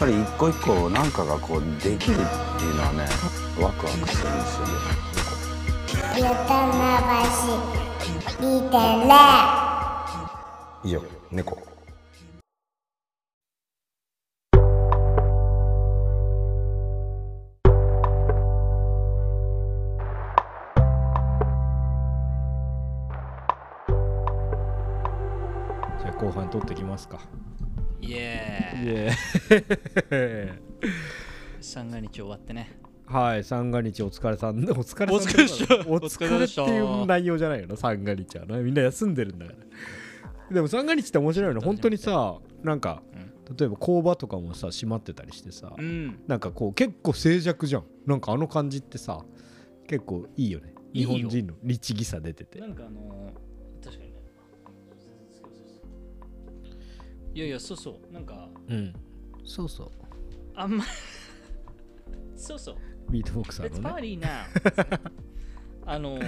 ぱり一個一個なんかがこうできるっていうのはねワクワクするんですよね。ゆたまばし2.0以上猫。じゃあ後半取ってきますか。イエーイ三が日終わってね。はい三が日お疲れさん。お疲れさんお疲れお疲れっていう内容じゃないよな三が日はな。みんな休んでるんだから。でも三が日って面白いの本当にさなんか例えば工場とかもさ閉まってたりしてさうん。なんかこう結構静寂じゃん。なんかあの感じってさ結構いいよね。日本人の律儀さ出てて。なんかあのー、いやいやそうそう。なんかうん。そうそう。あんまそうそう。ビートボクサーのね。party now あのー、い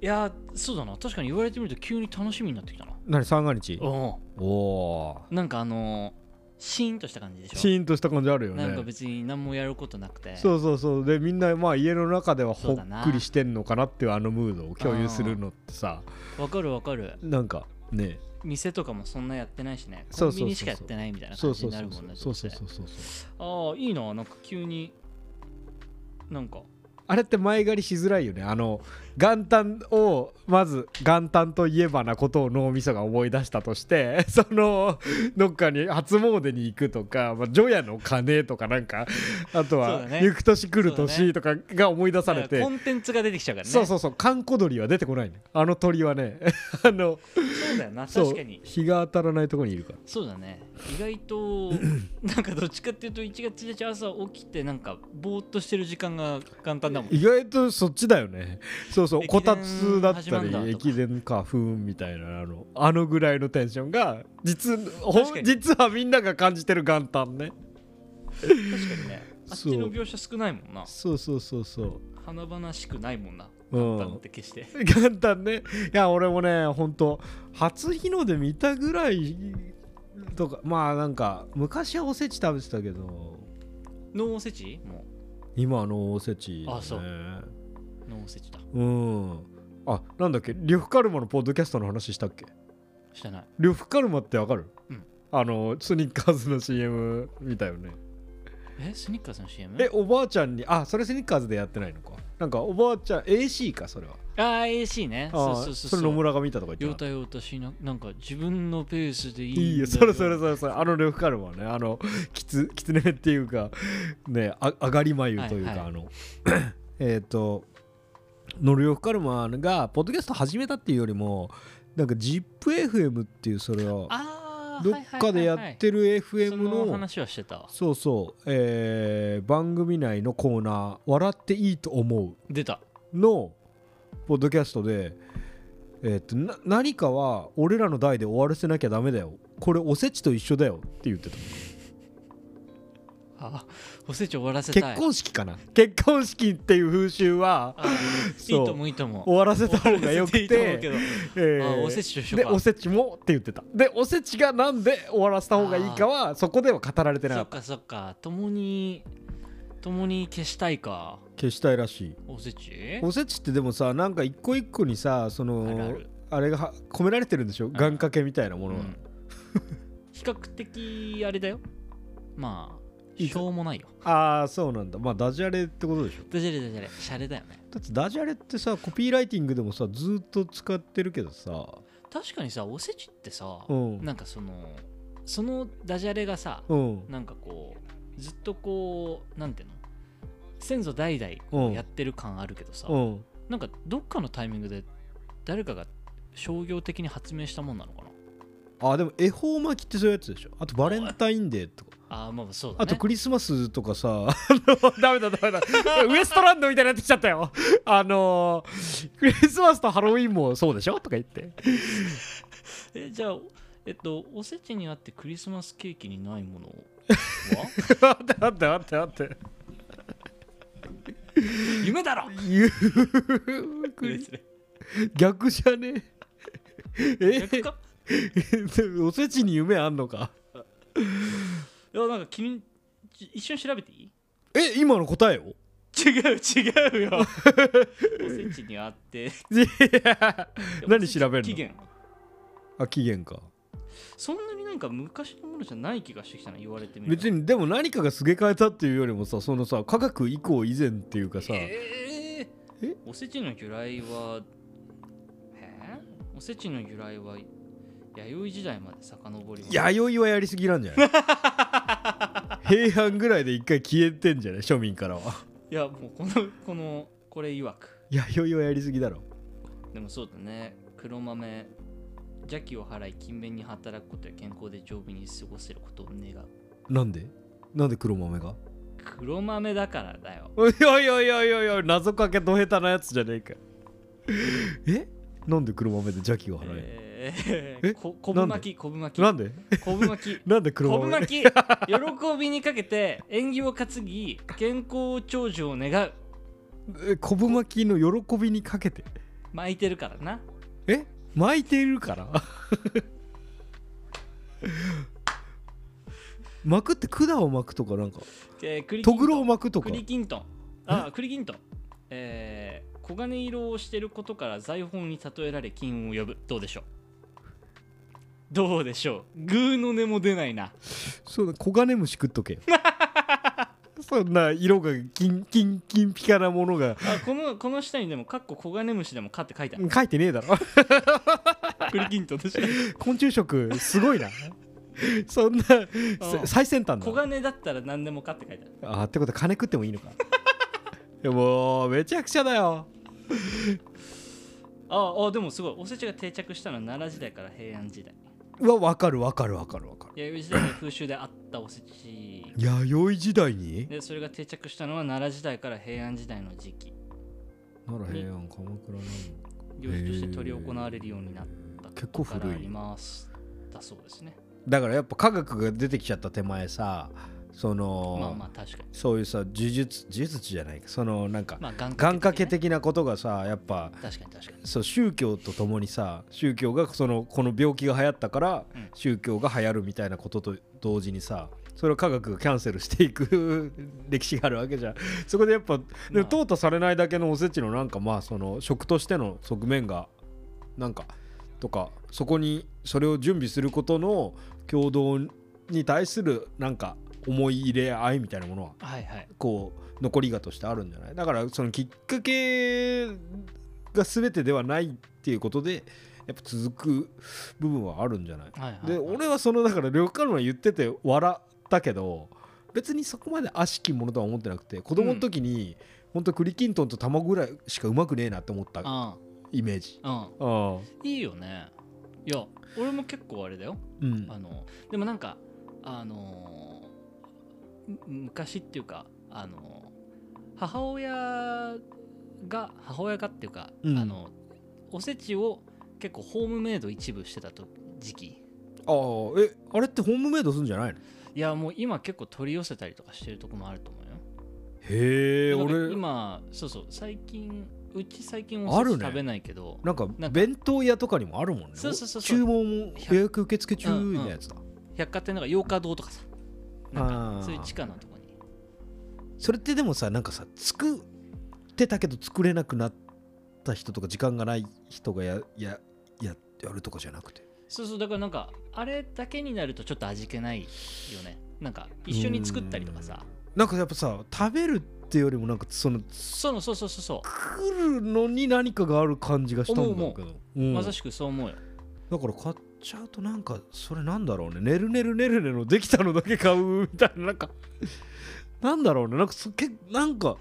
やそうだな。確かに言われてみると急に楽しみになってきたな。何？三が日？おおおなんかあのー、シーンとした感じでしょ。シーンとした感じあるよね。なんか別に何もやることなくて。そうそうそう。でみんなまあ家の中ではほっくりしてんのかなっていうあのムードを共有するのってさ。わかるわかる。なんかね店とかもそんなやってないしね。コンビニしかやってないみたいな感じそうそうそうになるもんねそうそうどそうそう。ああいいななんか急に。なんか。あれって前借りしづらいよね。あの元旦をまず元旦といえばなことを脳みそが思い出したとして そのどっかに初詣に行くとか、まあ、除夜の鐘とかなんかあとは行く年来る年とかが思い出されてコンテンツが出てきちゃうからね。そうそうそう。閑古鳥は出てこないねあの鳥はね あのそうだよな。確かに。日が当たらないところにいるから。そうだね。意外と なんかどっちかっていうと1月1日朝起きてなんかぼーっとしてる時間が簡単だもん意外とそっちだよね。そうそう駅こた伝つだったり駅伝かふーんみたいなあの。あのぐらいのテンションが実実はみんなが感じてる元旦ね。確かにね。あっそうちの描写少ないもんな。そうそうそうそう。華々しくないもんな。うん。簡単って決して。元旦ね。いや俺もねほんと初日の出見たぐらいとかまあなんか昔はおせち食べてたけど。脳おせち？も今はあのおせち、ね、あそうう脳おせちだ。うん。あなんだっけ？リュフカルマのポッドキャストの話したっけ？してない。リュフカルマってわかる、うん。あのスニッカーズの CM 見たよね。え？スニッカーズの CM? えおばあちゃんにあそれスニッカーズでやってないのか。なんかおばあちゃん AC かそれは。ああ AC ね。あそうそうそうそれ野村が見たとか言よってた？たよたしななんか自分のペースでいいんいいよそれそれそれそれ。あのリュフカルマねあのきつ きつねめっていうかねあ上がり眉というか、はいはい。あの えっとのリュフカルマがポッドキャスト始めたっていうよりもなんか ZIPFM っていうそれをどっかでやってる FM の話はしてたそうそう、えー番組内のコーナー「笑っていいと思う出た」のポッドキャストで、えーとな何かは俺らの代で終わらせなきゃダメだよこれおせちと一緒だよって言ってたあおせち終わらせたい。結婚式かな。結婚式っていう風習はあそう。いいともいいとも終わらせた方がよくいいと思うけてど。えおせちと一緒か。でおせちもって言ってた。でおせちがなんで終わらせた方がいいかはそこでは語られてなかった。そっかそっか。共に共に消したいか。消したいらしい。おせち？おせちってでもさなんか一個一個にさそのあれがは込められてるんでしょ？願掛けみたいなものが、うん。比較的あれだよ。まあしょうもないよ。ああそうなんだ。まあダジャレってことでしょ？ダジャレダジャレ。シャレだよねだってダジャレってさコピーライティングでもさずーっと使ってるけどさ。確かにさおせちってさ、うん。なんかそのそのダジャレがさ、うん。なんかこうずっとこうなんていうの？先祖代々やってる感あるけどさ、うん。なんかどっかのタイミングで誰かが商業的に発明したもんなのかな？あでも恵方巻きってそういうやつでしょ？あとバレンタインデーとかああまあそうだね。あとクリスマスとかさダメだダメだ。ウエストランドみたいになってきちゃったよ。あのークリスマスとハロウィンもそうでしょ？とか言って。えじゃあえっとおせちにあってクリスマスケーキにないものは？待って待って待って。待って夢だろ逆じゃね？え？逆か？おせちに夢あんのか？やなんか君ち一緒に調べていい？え今の答えを？違う違うよ。おせちにあって。いや何調べるの？期限あ期限か。そんなになんか昔のものじゃない気がしてきたな言われてみると別にでも何かがすげ替えたっていうよりもさそのさ科学以降以前っていうかさ、えー？え？おせちの由来はえー？おせちの由来は弥生時代まで遡り弥生はやりすぎなんじゃない？平安ぐらいで一回消えてんじゃない？庶民からは。いやもうこのこのこれ曰く。弥生はやりすぎだろ。でもそうだね。黒豆邪気を払い勤勉に働くことや健康で丈夫に過ごせることを願う。なんで？なんで黒豆が？黒豆だからだよ。いやいやいやいやいや謎かけど下手なやつじゃねえか。え？なんで黒豆で邪気が払えええー、こ昆布巻き昆布巻き。なんで？昆布巻き。なんで黒昆布 豆巻き。喜びにかけて縁起を担ぎ健康長寿を願う。え昆布巻きの喜びにかけて？巻いてるからな。え？巻いてるから？巻くって管を巻くとかなんか？えー、栗きとぐろを巻くとか？栗きんとん。あ栗きんとん。えー、黄金色をしてることから財宝に例えられ金運を呼ぶ。どうでしょう？どうでしょう？グーの音も出ないな。そうだ黄金虫食っとけよ。そんな色が金金金ピカなものが。あこのこの下にでもかっこ黄金虫でもかって書いてある。書いてねえだろ。栗きんとんでし。ょ昆虫食すごいな。そんなうん最先端黄だ金だったら何でもかって書いてある。あってことは金食ってもいいのか。いやもうめちゃくちゃだよああでもすごい。おせちが定着したのは奈良時代から平安時代。うわ分かる分かる分かる分かる弥生時代の風習であったおせち。弥生時代に？でそれが定着したのは奈良時代から平安時代の時期。奈良平安鎌倉なん行事として執り行われるようになった結構古い。あります。だそうですね。だからやっぱ科学が出てきちゃった手前さその、まあまあ確かに。そういうさ呪術呪術じゃないか。そのなんか、まあ願願掛けね的なことがさやっぱ確かに確かに。そう宗教とともにさ宗教がそのこの病気が流行ったから、うん。宗教が流行るみたいなことと同時にさそれを科学がキャンセルしていく 歴史があるわけじゃん。そこでやっぱでまあ。も淘汰されないだけのおせちのなんかまあその食としての側面がなんかとかそこにそれを準備することの共同に対するなんか思い入れ合いみたいなものははいはい。こう残りがとしてあるんじゃない？だからそのきっかけが全てではないっていうことでやっぱ続く部分はあるんじゃない、はいはいで俺はそのだから旅館は言ってて笑ったけど別にそこまで悪しきものとは思ってなくて子供の時に、ほんと栗きんとんと卵ぐらいしかうまくねえなって思ったあイメージ。あうん。ああいいよね。いや俺も結構あれだよ。うん。あのでもなんかあのむ昔っていうかあの母親が母親がっていうか、うん。あのおせちを結構ホームメイド一部してたと時期。ああえあれってホームメイドするんじゃないの？いやもう今結構取り寄せたりとかしてるとこもあると思うよ。へえ俺。今そうそう最近うち最近おあるね。せち食べないけど、なんかなんか弁当屋とかにもあるもんね。そうそうそうそう。注文も予約受付中みたいなやつだ、百貨店とか洋華堂とかさなんあかーそういう地下のとこに。それってでもさなんかさ作ってたけど作れなくなった人とか時間がない人がややややるとかじゃなくて。そうそうだからなんかあれだけになるとちょっと味気ないよね。なんか一緒に作ったりとかさ。なんかやっぱさ食べるってよりもなんかそのそうそうそうそうそ作るのに何かがある感じがしたんだけど。思うう。うん。まさしくそう思うよ。だから買っちゃうとなんかそれなんだろうね。ねるねるねるねのできたのだけ買うみたいな。なんかなんだろうね。なんかそけなんか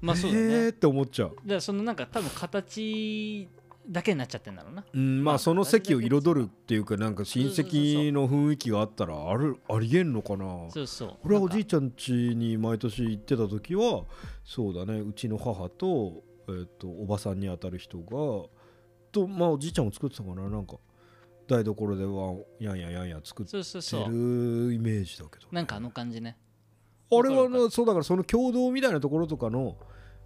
まあそうだね、えーって思っちゃう。だからそのなんか多分形だけになっちゃってんだろうな。うん、ままああその席を彩るっていうかなんか親戚の雰囲気があったらあるありえんのかな。そうそう。俺はおじいちちゃん家に毎年行ってた時はそうだね。うちの母と,、えー、とおばさんにあたる人がとまあおじいちゃんも作ってたかな。なんか台所ではやんややんや作ってるイメージだけど。なんかあの感じね。あれはわかるわなそうだからその共同みたいなところとかの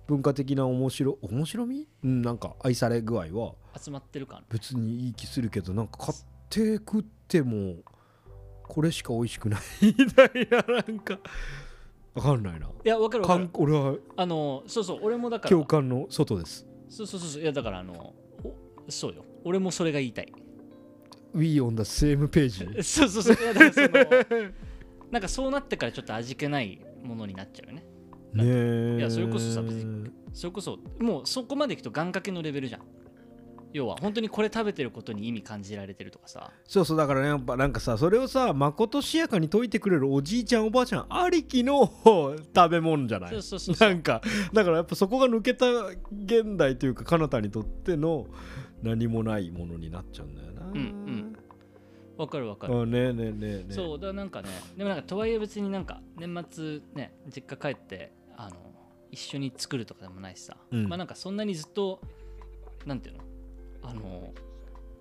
文化的な面白面白み、うん、なんか愛され具合は。集まってる感。別にいい気するけどなんか買って食ってもこれしか美味しくないみたいななんか。わかんないな。いやわかるわかる。俺は。あのそうそう俺もだから。共感の外です。そうそうそうそう。いやだからあのおそうよ。俺もそれが言いたい We on the same page そうそうそう。いやだからその なんかそうなってからちょっと味気ないものになっちゃうよね。ねえ。いやそれこそさ別にそれこそもうそこまでいくと願掛けのレベルじゃん要は本当にこれ食べてることに意味感じられてるとかさ。そうそうだからねやっぱなんかさそれをさまことしやかに解いてくれるおじいちゃんおばあちゃんありきの 食べ物じゃない？そうそうそう。なんかだからやっぱそこが抜けた現代というか彼方にとっての何もないものになっちゃうんだよな。うんうん。わかるわかる。あねえねえねえねえ。そうだからなんかねでもなんかとはいえ別になんか年末ね実家帰ってあの一緒に作るとかでもないしさ、うん。まあなんかそんなにずっとなんていうの？あの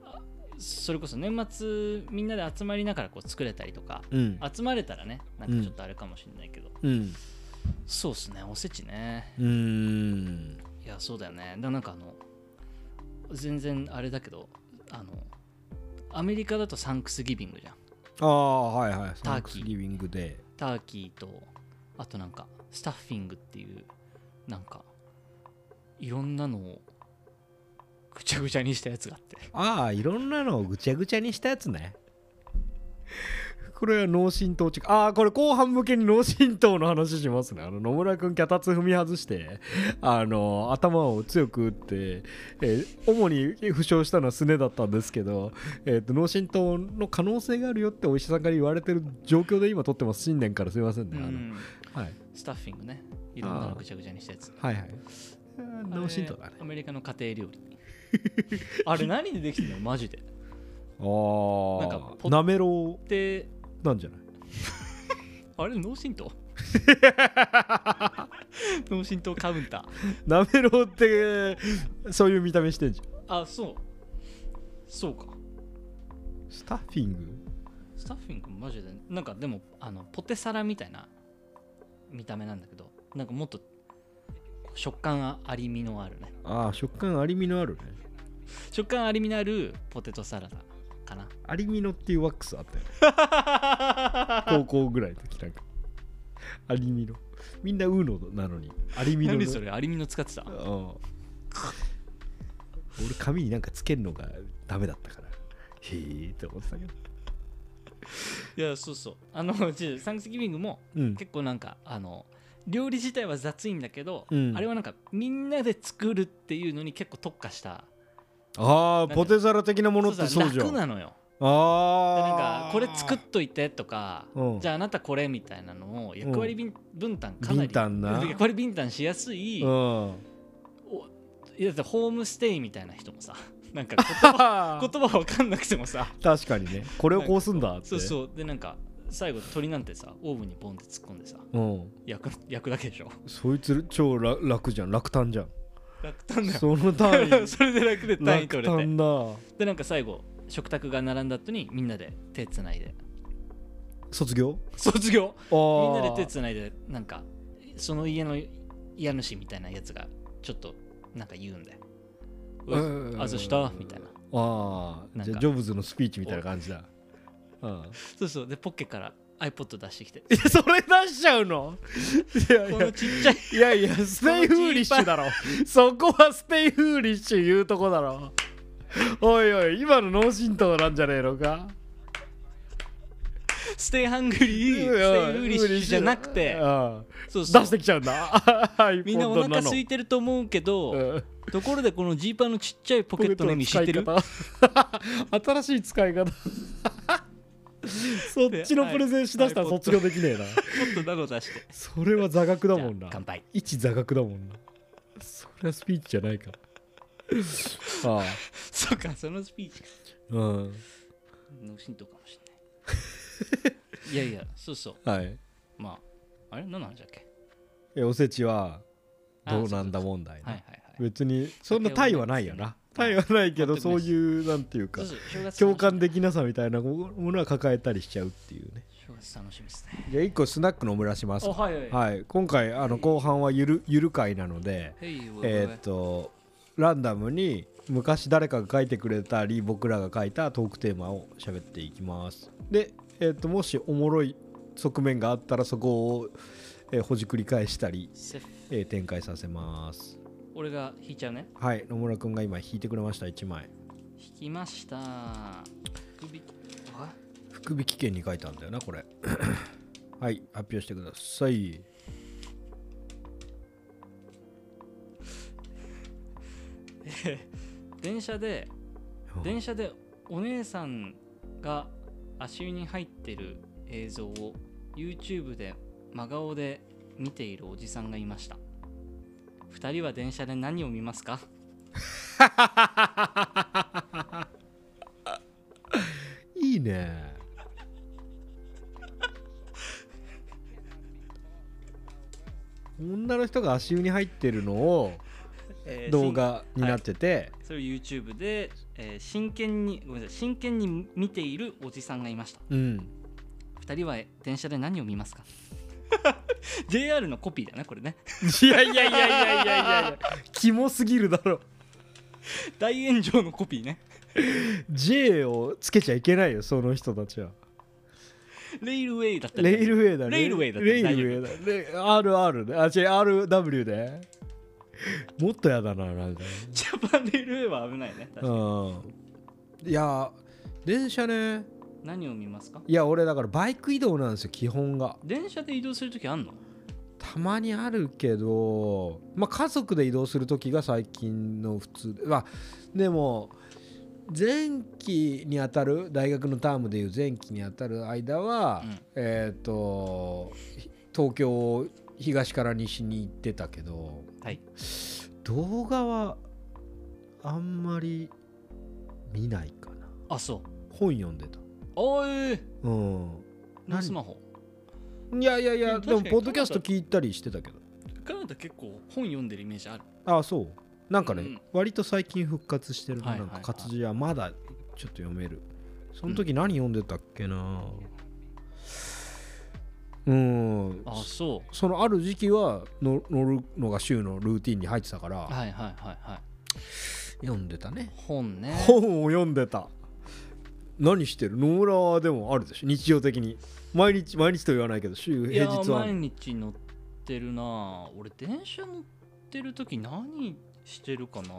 あそれこそ年末みんなで集まりながらこう作れたりとかうん。集まれたらねなんかちょっとあれかもしれないけど、うん。そうっすねおせちね。うーん。いやそうだよね。だなんかあの全然あれだけどあのアメリカだとサンクスギビングじゃん。ああはいはい。ターキー。サンクスギビングで。ターキーとあとなんかスタッフィングっていうなんかいろんなのをぐちゃぐちゃにしたやつがあって。ああいろんなのをぐちゃぐちゃにしたやつね。これは脳震盪中ああこれ後半向けに脳震盪の話しますね。あの野村君脚立踏み外してあの頭を強く打って、えー主に負傷したのはすねだったんですけど、えーと脳震盪の可能性があるよってお医者さんから言われてる状況で今撮ってます。新年からすいませんね、うん。あのはい、スタッフィングね。いろんなのぐちゃぐちゃにしたやつ。はいはい。脳震盪だね。アメリカの家庭料理 あれ何でできてんの？マジで。あなんかポあなめろでうなんじゃない？あれ脳震盪？脳震盪カウンター。なめろうってそういう見た目してんじゃん。あそう。そうか。スタッフィング？スタッフィングマジで。なんかでもあのポテサラみたいな見た目なんだけどなんかもっと食感ありみのあるね。ああ食感ありみのあるね食感ありみのあるポテトサラダかな。ありみのっていうワックスあったよ。高校ぐらいの時なんか。ありみのみんなウーノなのに。ありみのの。何それ？ありみの使ってた？俺髪になんかつけるのがダメだったから。へえって思ってたけど。いやそうそう。あのちょサンクスギビングもうん。結構なんかあの料理自体は雑いんだけど、うん。あれはなんかみんなで作るっていうのに結構特化したああポテサラ的なものってそうじゃん。楽なのよ。でああなんかこれ作っといてとか、うん。じゃああなたこれみたいなのを役割分分担かなりビンタンな。役割分担しやすい、うん。いやホームステイみたいな人もさ なんか 言葉言葉わかんなくてもさ確かにね。これをこうすんだって。そうそう。でなんか最後鳥なんてさオーブンにポンって突っ込んでさうん。焼く焼くだけでしょ。そいつ超楽楽じゃん。楽単じゃんだよ。その単位。それで楽で単位取れて。でなんか最後食卓が並んだ後にみんなで手つないで。卒業？卒業。みんなで手つないでなんかその家の家主みたいなやつがちょっとなんか言うんだよ。あずしたみたいな。ああじゃあジョブズのスピーチみたいな感じだ。うんそうそう。でポッケから iPod 出してきて。いやそれ出しちゃうの？いやいこのやちっちゃい。いやいや stay foolish だろ。そこは stay foolish 言うとこだろ。おいおい今の脳震盪なんじゃねえのか？ stay hungry stay foolish じゃなくて。うん。そうそう。出してきちゃうんだ。みんなお腹空いててると思うけど、うん。ところでこのジーパンのちっちゃいポケットの意味知ってる？ポケットの使い方。新しい使い方 そっちのプレゼンしだしたら卒業できねえな。ちょっとなの出して。それは座学だもんな。じゃあ乾杯。一座学だもんな。それはスピーチじゃないから。あそうかそのスピーチあうん。脳震盪かもしれない。いやいやそうそう。はい。まああれ何の話だっけ？えおせちはあどうなんだ問題ね。はいはいはい。別にそんなタイはないよなタイはないけどそういうなんていうか共感でできなさみたいなものは抱えたりしちゃうっていうね。楽しみですね。じゃあ一個スナックの村します。おはいはい。はい。今回あの後半はゆるゆる回なのでえーっとランダムに昔誰かが書いてくれたり僕らが書いたトークテーマを喋っていきます。で、えー、ともしおもろい側面があったらそこを、えーほじくり返したり、えー展開させます俺が引いちゃうね。はい野村くんが今引いてくれました1枚。引きました。福引あ福引券に書いてあるんだよなこれ。はい発表してください。電車で電車でお姉さんが足湯に入ってる映像を YouTube で真顔で見ているおじさんがいました2人は電車で何を見ますか？いいね。女の人が足湯に入ってるのをえー動画になってて、それを YouTube で、えー真剣にごめんなさい。真剣に見ているおじさんがいました。うん。2人は電車で何を見ますか？JR のコピーだねこれね。いやいやいやいやいやいや。キモすぎるだろ。大炎上のコピーね。J をつけちゃいけないよその人たちは。レイルウェイだったらレイルウェイだね。レイルウェイだレイルウェイだレ RR であ違う RW でもっとやだななんか。ジャパンレイルウェイは危ないね確かに。うん。いや電車ね何を見ますか？いや俺だからバイク移動なんですよ基本が。電車で移動するときあんの？たまにあるけどまあ家族で移動する時が最近の普通で。まあでも前期にあたる大学のタームでいう前期にあたる間は、うん。えっ、と東京を東から西に行ってたけどはい。動画はあんまり見ないかな。あそう。本読んでたおい。うん。のスマホ。いやいやいやでもポッドキャスト聞いたりしてたけど。カナダ結構本読んでるイメージある。ああそう。なんかね、うん。割と最近復活してるな,、はいはいはい。なんか活字はまだちょっと読める。その時何読んでたっけな。うん。あそそのある時期はの乗るのが週のルーティンに入ってたから、うはいはいはいはい。読んでたね。本ね。本を読んでた何してる？野村はでもあるでしょ？日常的に。毎日毎日と言わないけど週平日は。毎日乗ってるな。俺電車乗ってる時何してるかな。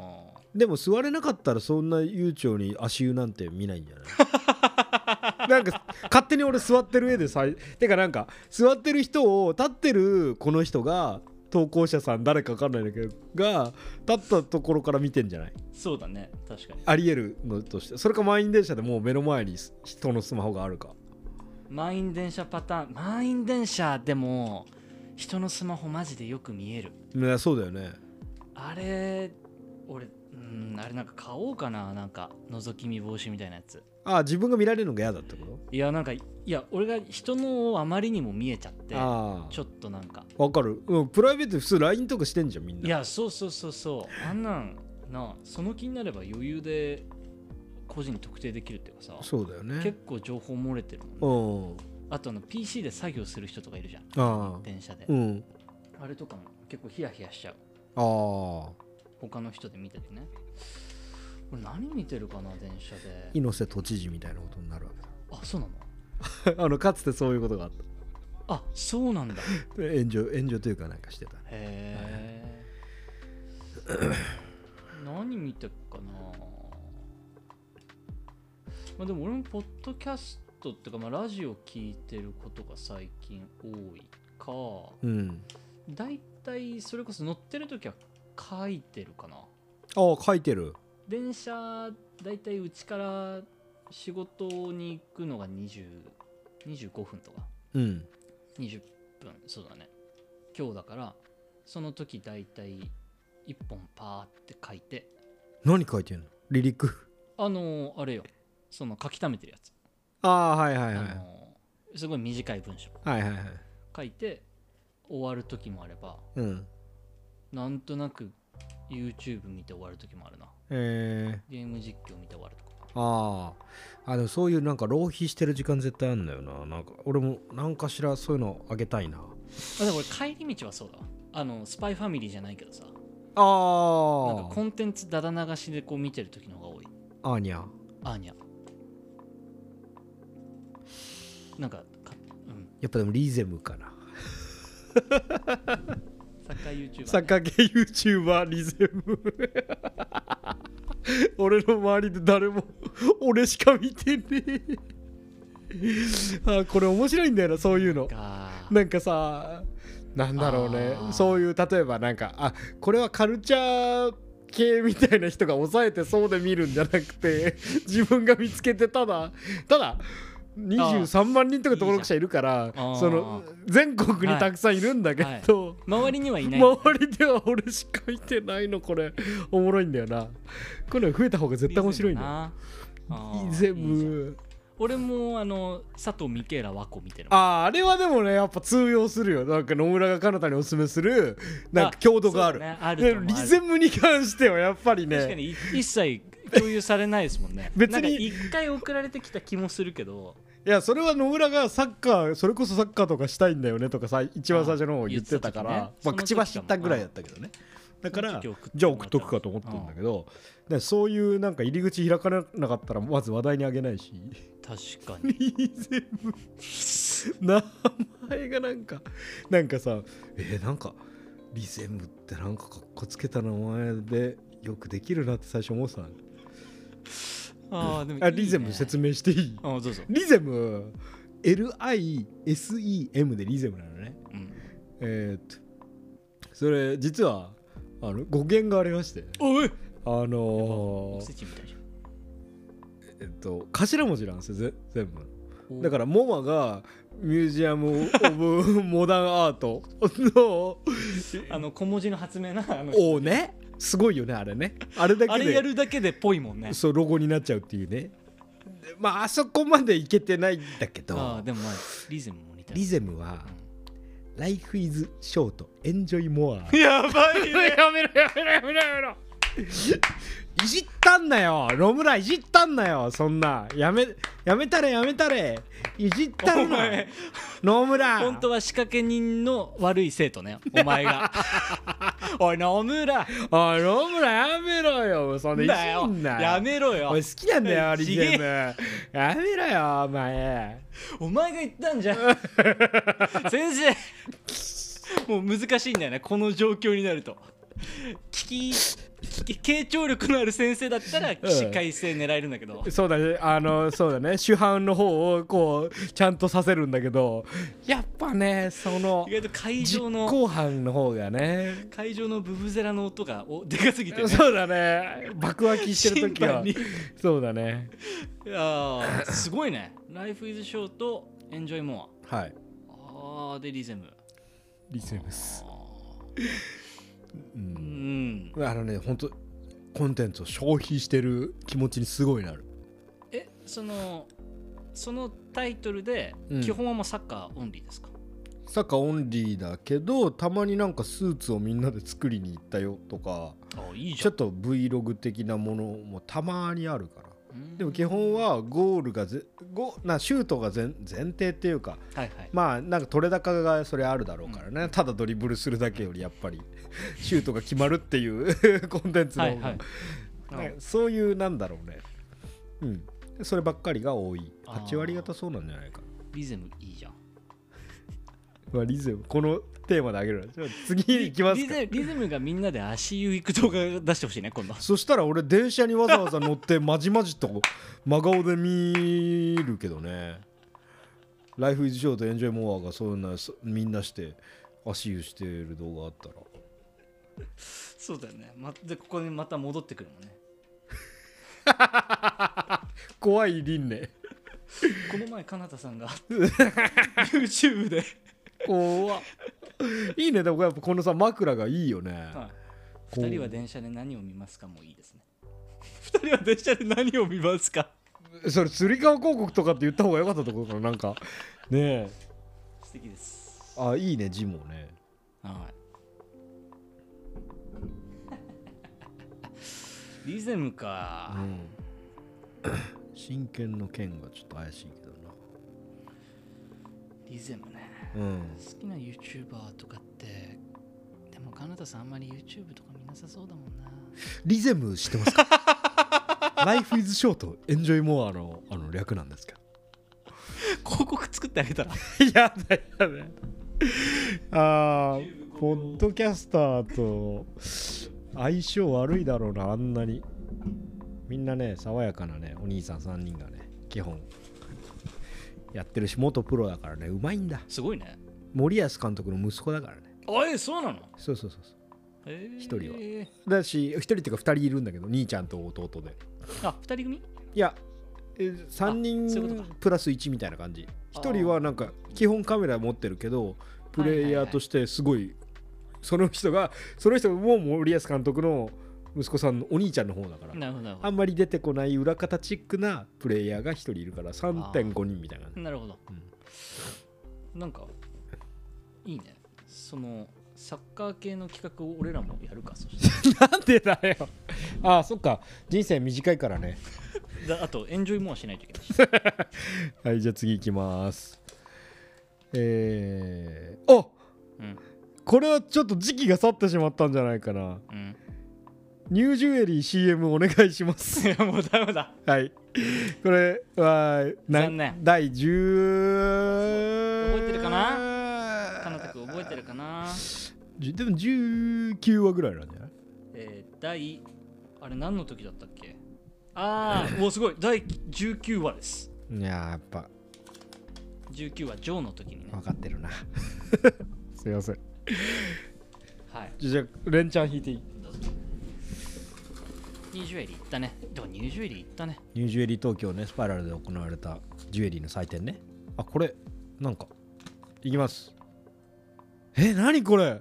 でも座れなかったらそんな悠長に足湯なんて見ないんじゃない？なんか勝手に俺座ってる上でさてかなんか座ってる人を立ってるこの人が投稿者さん誰か分かんないんだけどが立ったところから見てんじゃない？そうだね。確かに。ありえるのとしてそれか満員電車でもう目の前に人のスマホがあるか。満員電車パターン。満員電車でも人のスマホマジでよく見える。ねそうだよね。あれ俺うんあれなんか買おうかな。なんか覗き見防止みたいなやつあ自分が見られるのが嫌だってこと？いやなんかいや俺が人のをあまりにも見えちゃってあちょっとなんか。あ分かる、うん、プライベートで普通 LINE とかしてんじゃんみんな。いやそうそうそうそう。あんなんなその気になれば余裕で個人特定できるっていうかさそうだよね。結構情報漏れてるもんね。うん。あとあの PC で作業する人とかいるじゃん。ああ。電車で、うん。あれとかも結構ヒヤヒヤしちゃう。ああ。他の人で見ててねこれ何見てるかな電車で。猪瀬都知事みたいなことになるわけあそうなの？だ あのかつてそういうことがあっあそうなんだ。た 炎上炎上というかなんかしてた。ねへえ何見てっかな？まあでも俺もポッドキャストっていうか、まあ、ラジオ聞いてることが最近多いか。うん。だいたいそれこそ乗ってる時は書いてるかな。ああ書いてる電車だいたいうちから仕事に行くのが20 25分とか。うん。20分。そうだね。今日だからその時だいたい1本パーって書いて。何書いてんの？離陸？あのーあれよ。その書き溜めてるやつ、ああはいはいはい、あのーすごい短い文章。はいはいはい。書いて終わる時もあればうん。なんとなく YouTube 見て終わる時もあるなえー、ゲーム実況見て終わるとか。あああでもそういうなんか浪費してる時間絶対あるんだよな。なんか俺も何かしらそういうのあげたいな。あでも俺帰り道はそうだわ。あのスパイファミリーじゃないけどさ。あなんかコンテンツだだ流しでこう見てる時の方が多い。あーにゃアーニャ。なんかか、うん、やっぱでもリゼムかな サッカー YouTuber サッカー系 YouTuber リゼム。俺の周りで誰も俺しか見てねえ。あこれ面白いんだよなそういうの。か。なんかさなんだろうね。そういう例えばなんかあこれはカルチャー系みたいな人が抑えてそうで見るんじゃなくて自分が見つけてただただ23万人とか登録者いるからその全国にたくさんいるんだけど、周りにはいない。周りでは俺しか見てないのこれ。おもろいんだよな。これ増えた方が絶対面白いんだよ全部。俺もあの佐藤ミケーラ和子見てるあーあれはでもねやっぱ通用するよ。なんか野村が彼方におすすめするなんか強度がある。そうだね。あるリズムに関してはやっぱりね。確かにい一切共有されないですもんね。別に。一回送られてきた気もするけど。いやそれは野村がサッカーそれこそサッカーとかしたいんだよねとかさ一番最初の方言ってたからねまあ口走ったぐらいだったけどね。だからじゃあ送っとくかと思ってるんだけどでそういうなんか入り口開かなかったらまず話題にあげないし。確かに。名前がなんかなんかさえーなんかリゼムってなんかかっこつけた名前でよくできるなって最初思ってたのあーでもいいね。あリゼム説明していい？あどうぞ、リゼム LISEM でリゼムなのね。うん、えーっとそれ実はあの語源がありまして。おい！あのえっと頭文字なんですよぜ全部。だからモマがミュージアム・オブ モダン・アートのあの小文字の発明なあのをねすごいよねあれね。あれだけで。あれやるだけでぽいもんね。そうロゴになっちゃうっていうね。でまああそこまでいけてないんだけど。あーでもまあリズムも似てる。リゼムは「Life is short. Enjoy more 」やばいね。やめろやめろやめろやめろ いじったんなよ。野村いじったんなよ。そんな。やめやめたれやめたれ。いじったんな。野村。本当は仕掛け人の悪い生徒ね。お前が。おい野村。おい野村やめろよ。そんないじんなよ。やめろよ。俺好きなんだよ リちげえゼム。やめろよお前。お前が言ったんじゃん。先生。もう難しいんだよねこの状況になると聞き聞き傾聴力のある先生だったら起死回生狙えるんだけど、そうだね。あのそうだね。主犯の方をこうちゃんとさせるんだけど。やっぱねその意外と会実場の行犯の方がね。会場のブブゼラの音がおでかすぎてね。そうだね。爆湧きしてる時は。そうだね。いやーすごいね。Life is short enjoy more はい。あーでリゼム。リセムスあうん。んあのね本当コンテンツを消費してる気持ちにすごいなる。えそのそのタイトルでうん。基本はもうサッカーオンリーですか、サッカーオンリーだけどたまになんかスーツをみんなで作りに行ったよとかちょっと Vlog 的なものもたまにあるから。うん。でも基本はゴールがぜゴなシュートが前前提っていうかはいはい。まあなんか取れ高がそれあるだろうからね、ただドリブルするだけよりやっぱりシュートが決まるっていう コンテンツのはいはい。ねそういうなんだろうね。うん。そればっかりが多い。あー。8割方そうなんじゃないかリゼムいいじゃん。まあリズムこのテーマであげる次行きますか。リゼリゼムがみんなで足湯行く動画出してほしいね今度。そしたら俺電車にわざわざ乗ってまじまじと真顔で見るけどね「Life is Short Enjoy More」がそういうのそみんなして足湯してる動画あったらそうだよね、ま、でここにまた戻ってくるもんね。怖い輪廻。この前かなたさんが YouTube で、怖っ。いいね。でもやっぱこのさ枕がいいよね、はい、2人は電車で何を見ますかもいいですね。2人は電車で何を見ますか？それ釣り革広告とかって言った方が良かったところかななんか。ねえ。素敵です。あいいね字もね。はいリゼムか、うん。真剣の剣がちょっと怪しいけどリゼムね。なうん。好きな YouTuber とかってでもかなたさんあんまり YouTube とか見なさそうだもんな。リゼム知ってますか ?Life is short, enjoy more のあの略なんですけど。広告作ってあげたら。やだやだ。あーポッドキャスターと相性悪いだろうなあんなに。みんなね爽やかなねお兄さん3人がね基本。やってるし元プロだからねうまいんだ。すごいね。森保監督の息子だからね。あえそうなの？そうそうそうそう。一一人は。だし1人っていうか2人いるんだけど兄ちゃんと弟で。あ二人組？いや3そういうことか。人プラス1みたいな感じ。あ1人はなんか基本カメラ持ってるけどプレイヤーとしてすごいその人がその人も森保監督の息子さんのお兄ちゃんの方だから。あんまり出てこない裏方チックなプレイヤーが1人いるから3.5人みたいな。どなるほど、なんかいいね。そのサッカー系の企画を俺らもやるかそし なんでだよ。ああそっか。人生短いからね。あとエンジョイもしないといけないし。はいじゃあ次行きます。えー、あうんこれはちょっと時期が去ってしまったんじゃないかな。うんニュージュエリー CM お願いします。い やもうダメだ。はい。これはな残念。第10覚えてるかな？かなたくん覚えてるかな？じでも19話ぐらいなんじゃない？えー、第あれ何の時だったっけ？ああもうすごい。第19話です。いやーやっぱ。19話ジョーの時にね。分かってるな。すいません はい。じゃあレンチャン引いていい？ニュージュエリー行ったね。でもニュージュエリー行ったね。ニュージュエリー東京ねスパイラルで行われたジュエリーの祭典ね。あこれなんかいきます。え何これ？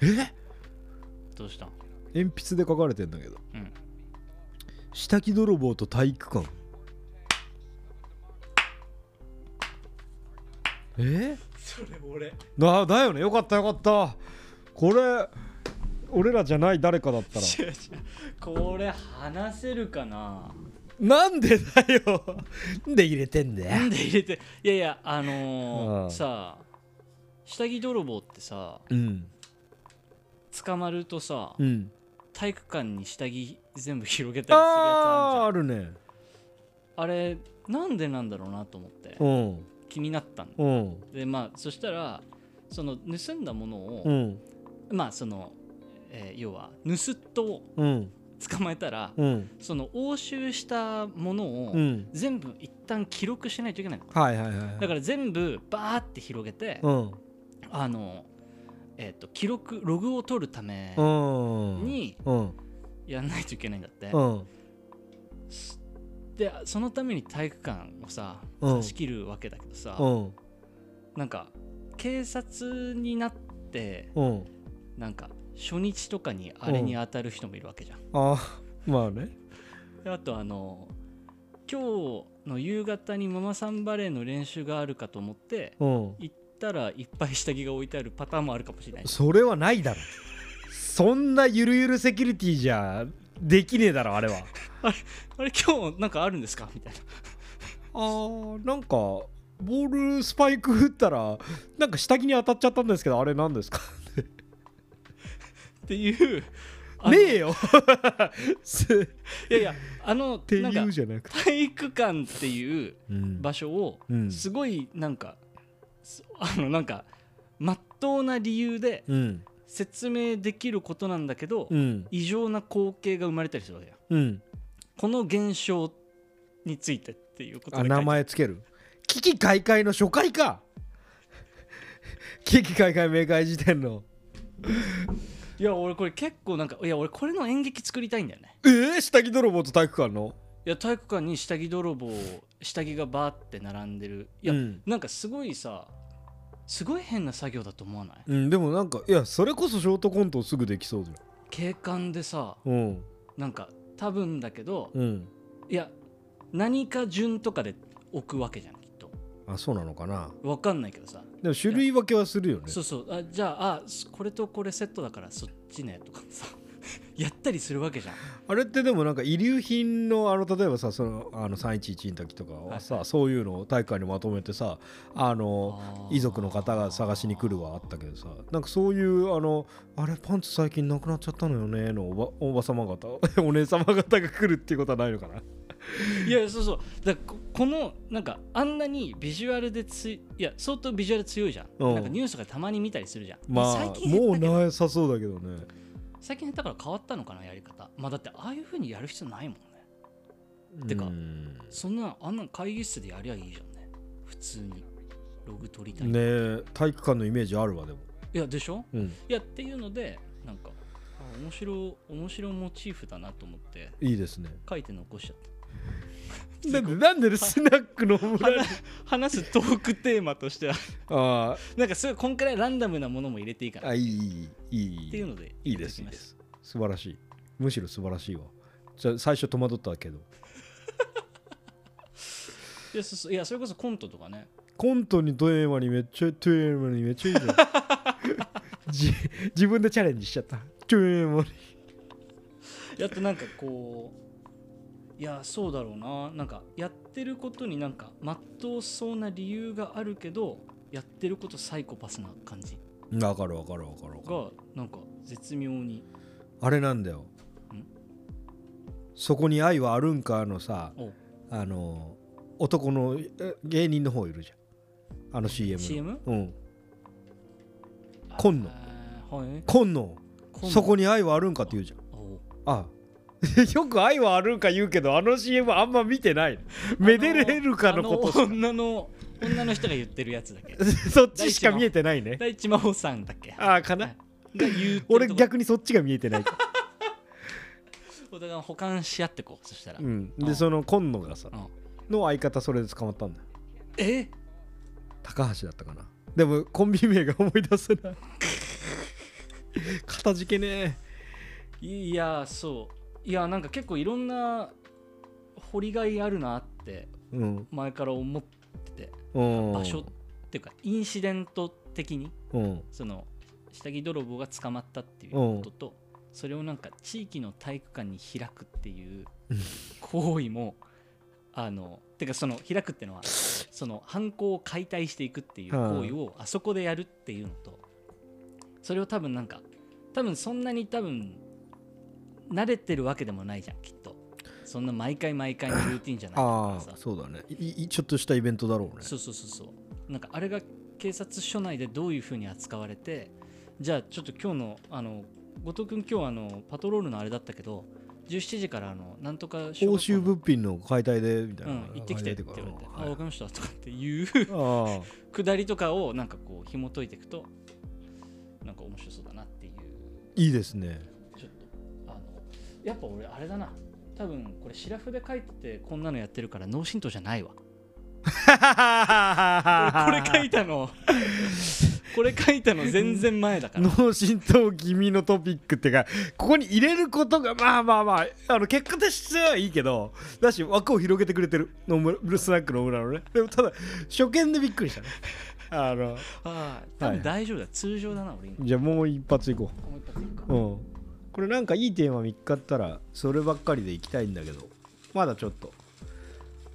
え？どうした？ん鉛筆で書かれてんだけど。うん。下着泥棒と体育館。え？それ俺。だだよね。よかったよかった。これ俺らじゃない誰かだったら。違う違う。これ話せるかな？なんでだよ。なんで入れてんだよ。なんで入れて？いやいやあのーああさ下着泥棒ってさうん。捕まるとさうん。体育館に下着全部広げたりするやつああるじゃん。ーあるね。あれなんでなんだろうなと思って。うん気になったんだ。うん。でまあそしたらその盗んだものを、うん。まあその、えー要は盗人をうん。捕まえたら、うん。その押収したものをうん。全部一旦記録しないといけないの。はいはいはいはい。だから全部バーって広げて、うん。あのえっ、と記録ログを取るためうん。にうん。やんないといけないんだって、うんでそのために体育館をさうん。仕切るわけだけどさ、うん。なんか警察になってうん。なんか初日とかにあれに当たる人もいるわけじゃん、あまあね。であとあの今日の夕方にママさんバレーの練習があるかと思ってうん。行ったらいっぱい下着が置いてあるパターンもあるかもしれない。それはないだろ。そんなゆるゆるセキュリティじゃできねえだろあれはあれ今日なんかあるんですか？みたいな。あーなんかボールスパイク打ったらなんか下着に当たっちゃったんですけどあれ何ですか？っていうねえよいやいやあのてなんか体育館っていううん。場所をうん。すごいなんか、すあのなんかまっとうな理由でうん。説明できることなんだけど、うん。異常な光景が生まれたりするわけよ。うんこの現象についてっていうことあ名前つける？危機開会の初回か！危機開会明快時点の。いや俺これ結構なんかいや俺これの演劇作りたいんだよね。えー、下着泥棒と体育館の？いや体育館に下着泥棒下着がバーって並んでる。いや、うん。なんかすごいさすごい変な作業だと思わない？うん、でもなんかいやそれこそショートコントすぐできそうじ警官でさゃんうん。なんか多分だけどうん。いや何か順とかで置くわけじゃんきっと。あそうなのかな。わかんないけどさ。でも種類分けはするよね。そうそう。あじゃああこれとこれセットだからそっちねとかさやったりするわけじゃん。あれってでもなんか遺留品のあの例えばさそのあの311の時とかはさ、そういうのを体育館にまとめてさあの遺族の方が探しに来るはあったけどさなんかそういうあのあれパンツ最近なくなっちゃったのよねのおばおば様方 お姉様方が来るっていうことはないのかな？いやそうそう。だここのなんかあんなにビジュアルでついいや相当ビジュアル強いじゃん、うん。なんかニュースとかたまに見たりするじゃん、まあ最近減もうなさそうだけどね最近減ったから変わったのかなやり方。まあだってああいう風にやる必要ないもんね。てかうん。そんなあんな会議室でやりゃいいじゃんね。普通に。ログ取りたい、ねえ体育館のイメージあるわでも。いやでしょ？うん。いやっていうのでなんかあ面白面白モチーフだなと思っていいですね。書いて残しちゃったなんでなんでスナックの村に？話すトークテーマとしては。あなんかすごいこんくらいランダムなものも入れていいかな。っあいいいいいい。ていうのでいいですいいです。素晴らしい。むしろ素晴らしいわ。じゃあ最初戸惑ったけど。た いやそいやそれこそコントとかね。コントにテーマにめっちゃテーマにめっちゃいいじゃん。じ自分でチャレンジしちゃった。テーマに。やっとなんかこういやそうだろうな。なんかやってることになんかまっとうそうな理由があるけどやってることサイコパスな感じ。わかるわかるわかるわかる。がなんか絶妙に。あれなんだよそこに愛はあるんかのさおあの男のえ芸人の方いるじゃん。あの CM の。CM? うん。今野。今野。そこに愛はあるんかって言うじゃん。おあ よく愛はあるんか言うけどあの CM あんま見てないめでれるかのこと女の女の人が言ってるやつだけ。かそっちしか見えてないね。大地真帆さんだっけ。ああかな？俺逆にそっちが見えてない。お互い補完し合ってこうそしたら、うん。うん。でその今野がさうん。の相方それで捕まったんだよ。え？高橋だったかな。でもコンビ名が思い出せない。かたじけねいやそういやなんか結構いろんな掘りがいあるなってえうん。前から思ってて。うん。場所っていうかインシデント的にうん。その下着泥棒が捕まったっていうこととそれをなんか地域の体育館に開くっていう 行為もあのてかその開くっていうのはその犯行を解体していくっていう行為をあそこでやるっていうのとそれを多分なんか多分そんなに多分慣れてるわけでもないじゃんきっと。そんな毎回毎回のルーティンじゃないからああさそうだね。いいちょっとしたイベントだろうね。そうそうそうそう。なんかあれが警察署内でどういうふうに扱われてじゃあちょっと今日のあの後藤君今日あのパトロールのあれだったけど17時からあのなんとか小学校の欧州物品の解体でみたいうな、ん行ってきてって言われて、あはい。分かりましたとかっていうあ くだりとかをなんかこう紐解いていくとなんか面白そうだなっていう。ーいいですねやっぱ俺あれだな。多分これシラフで書いててこんなのやってるから脳震盪じゃないわ。俺 これ書いたの。これ書いたの全然前だから。脳震盪気味のトピックっていうかここに入れることがまあまあまああの結果としてはいいけどだし枠を広げてくれてる野村スナックの村のね。でもただ初見でびっくりしたね。あのああ多分大丈夫だ、通常だな俺今。じゃあもう一発いこもう一発いいか。ううんこれなんかいいテーマ見っかったらそればっかりでいきたいんだけど。まだちょっと。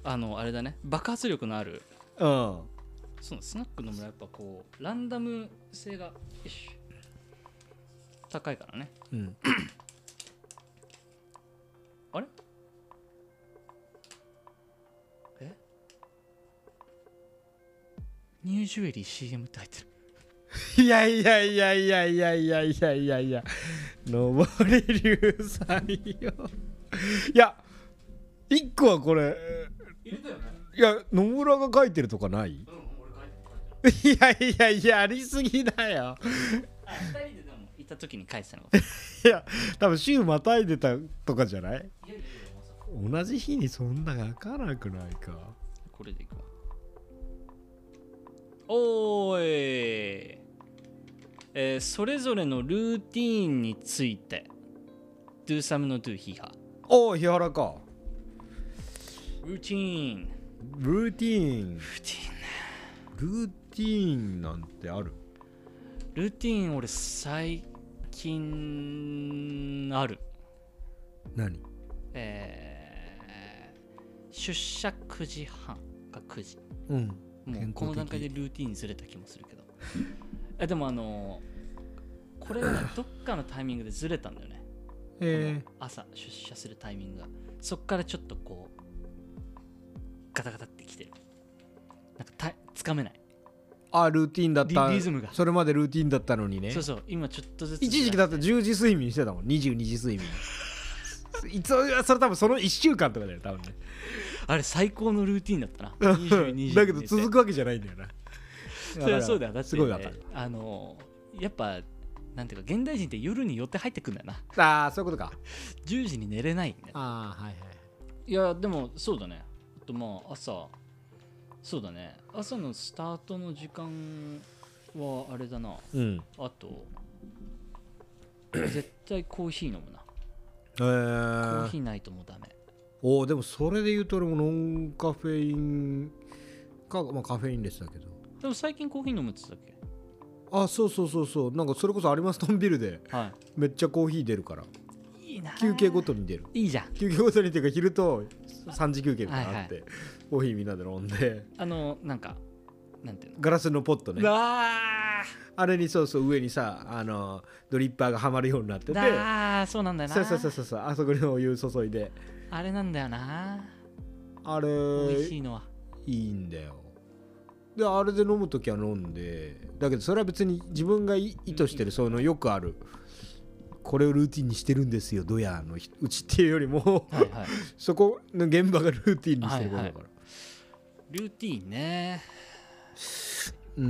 あのあれだね。爆発力のある。うん。そのスナックの村やっぱこうランダム性が高いからね。うん。あれ？え？ニュージュエリー CM って入ってるいやいやいやいやいやいやいやいやいや。登り流さんよ。いや一個はこれ。いや野村が書いてるとかない？いうん俺書いてやいやいやありすぎだよ。あ二人ででも行った時に書いてたの いや多分週またいでたとかじゃない？いやいやいやまさか同じ日にそんな書かなくないか？これでいくわおーい、えーそれぞれのルーティーンについて Do some の Do ヒハおお日原かルーティーン。ルーティーン。ルーティーンルーティーンなんてある？ルーティーン俺最近ある。何？えー出社9時半か9時。うん。もうこの段階でルーティーンずれた気もするけどえでもあのこれはねどっかのタイミングでずれたんだよね。え朝出社するタイミングが。そっからちょっとこうガタガタってきてる。なんかたつかめない。あルーティンだった。リリズムが。それまでルーティンだったのにね。そうそう。今ちょっとずつ一時期だって。10時睡眠してたもん。22時睡眠。いつそれ多分その1週間とかだよ多分ね。あれ最高のルーティンだったな。22時だけど続くわけじゃないんだよなそりゃそうだよ。だってすごいわかる。あのやっぱなんていうか現代人って夜に寄って入ってくんだよな。ああそういうことか。10時に寝れないんだよ。ああはいはいい。やでもそうだね。あとまあ朝。そうだね。朝のスタートの時間はあれだな。うん。あと絶対コーヒー飲むな。えコーーヒ、ーないともうダメ。おおでもそれで言うと俺もノンカフェインか、まあ、カフェインレスだけどでも最近コーヒー飲むって言ってたっあそうそうそうそう。なんかそれこそ有馬ストンビルでけはめっちゃコーヒー出るから。いいいな休憩ごとに出る。いいじゃん。休憩ごとにっていうか昼と3時休憩みたいなのあって、はいコーヒーみんなで飲んで。あのなんかなんていうの？ガラスのポットね。わあれにそうそう上にさあのドリッパーがはまるようになってて。ーだーそうなんだよな。そうそうそうそうそう。あそこにお湯注いで。あれなんだよな。あれ美味しいのは。いいんだよであれで飲む時は飲んでだけどそれは別に自分が意図してるそのよくあるこれをルーティンにしてるんですよドヤのひうちっていうよりもはいはい。そこの現場がルーティンにしてることだから、ルーティーンね。うー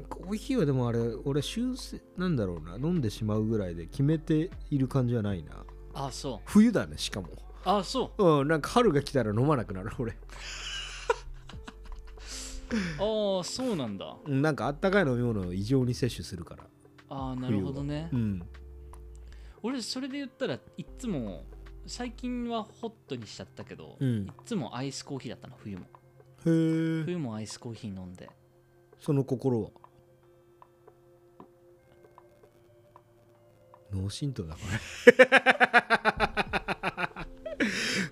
ん。コーヒーはでもあれ俺修正なんだろうな飲んでしまうぐらいで決めている感じはないな。あそう。冬だねしかも。あそう。うんなんか春が来たら飲まなくなる俺ああそうなんだ。うんなんかあったかい飲み物を異常に摂取するから。ああなるほどね。うん。俺それで言ったらいっつも最近はホットにしちゃったけど、うん。つもアイスコーヒーだったな冬も。へえ冬もアイスコーヒー飲んで。その心は？脳震盪だこれ。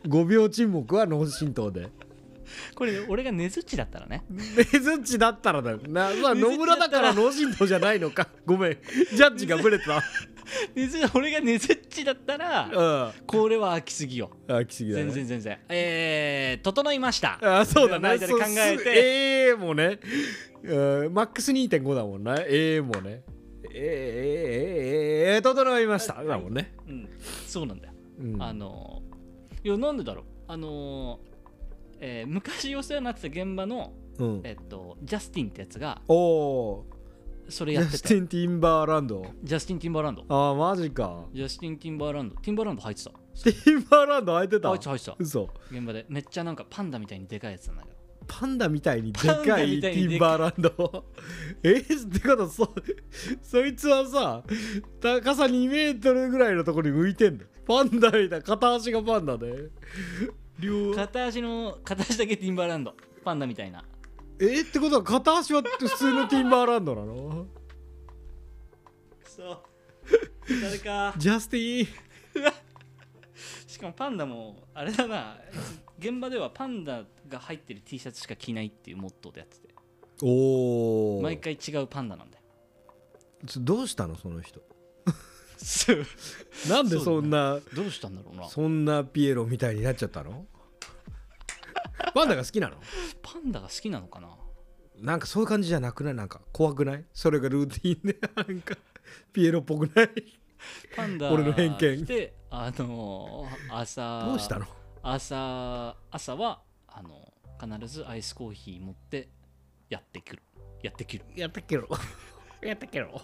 5秒沈黙は脳震盪でこれ俺がねずっちだったらね。ねずっちだったらだよ。な、まあ、野村だから脳震盪じゃないのか。ごめん。ジャッジがブレた。俺がねずっちだったらうん。これは飽きすぎよ。あ来すぎだね。全然全然。えー、整いました。あそうだね。間で考えて。ええもね、うん、マックス2.5だもんな。ええもね。えー、えー、えー、えー、整いましただもんね、うんそうなんだよ、うん、あのいやなんでだろうあのえー昔お世話になってた現場の、うん、えっと、ジャスティンってやつがおおそれジャスやっててティン・ティンバーランド。ジャスティン・ティンバーランド。ああマジか。ジャスティン・ティンバーランド。ティンバーランド入ってた。ティンバーランド空いてた入ってた？入ってた。嘘。現場で。めっちゃなんかパンダみたいにでかいやつなんだけど。パンダみたいにでかいティンバーランド。えってことそそいつはさ高さ2メートルぐらいのところに浮いてんのパンダみたい片足がパンダで両。片足の片足だけティンバーランド。パンダみたいな。え？ってことは片足は普通のティンバーランドなの？くそ誰か。ジャスティン。しかもパンダもあれだな。現場ではパンダが入ってる T シャツしか着ないっていうモットーでやってて。おお毎回違うパンダなんだよ。どうしたのその人？なんでそんなどうしたんだろうな。そんなピエロみたいになっちゃったの？パンダが好きなの？パンダが好きなのかな？なんかそういう感じじゃなくない？なんか怖くない？それがルーティンで。なんかピエロっぽくない？パンダ俺の偏見。であのー朝どうしたの？朝朝はあの必ずアイスコーヒー持ってやってくる。やってくる。やったっけろ。やったっけろ。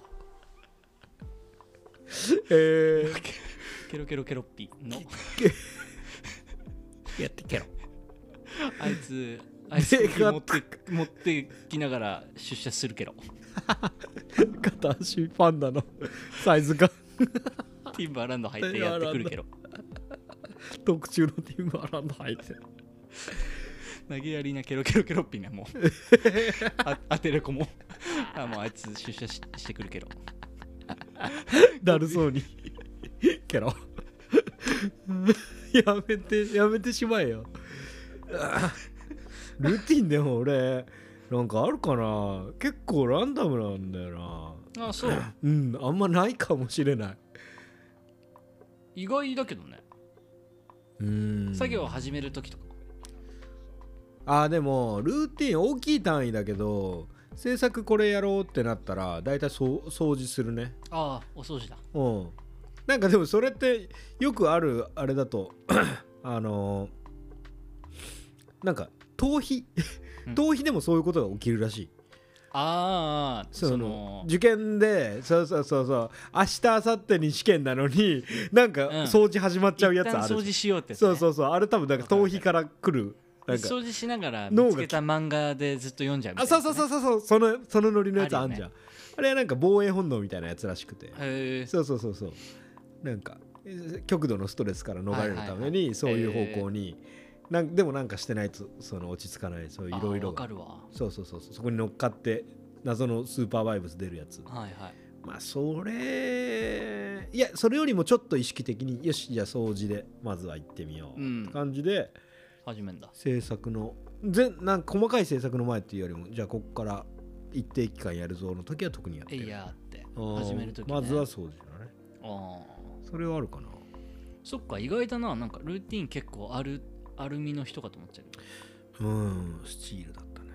えー、ケロケロケロッピの。やってっけろ あいつアイスコーヒー持って持ってきながら出社するけど。片足パンダのサイズ感。ティンバーランド入ってやってくるけど。特注のティンバーランド入って。投げやりなケロケロケロッピなもう。あ当てる子も。あもうあいつ出社ししてくるけど。だるそうに。けろやめてやめてしまえよ ルーティンでも俺なんかあるかな。結構ランダムなんだよな。あそう。うんあんまないかもしれない。意外だけどね。うん。作業を始める時とか。あーでもルーティン大きい単位だけど制作これやろうってなったら大体そう掃除するね。ああお掃除だ。うん。なんかでもそれってよくあるあれだと あのーなんか逃避うん。逃避でもそういうことが起きるらしい。ああそそのの受験でそうそうそうそう明日明後日に試験なのになんかうん。掃除始まっちゃうやつある一旦掃除しようってね。そうそうそうあれ多分なんか逃避から来る。なんか掃除しながら見つけた漫画でずっと読んじゃうみたいなあそうそうそうそうそうそのそのノリのやつあんじゃん。あ,、れはなんか防衛本能みたいなやつらしくて。そうそうそうそう。なんかえ極度のストレスから逃れるためはいはいはにそういう方向に、なんでもなんかしてないとその落ち着かないそういろいろそうそうそうそう。そこに乗っかって謎のスーパーバイブス出るやつ。はいはい。まあそれいやそれよりもちょっと意識的によしじゃあ掃除でまずは行ってみよう、うん。って感じで始めんだ。制作の全なんか細かい制作の前っていうよりもじゃあこっから一定期間やるぞの時は特にやってる。えいやーって。うん始めるとき、ね、まずは掃除だね。ああそれはあるかな。そっか意外だな。なんかルーティン結構あるアルミの人かと思っちゃううんスチールだったね。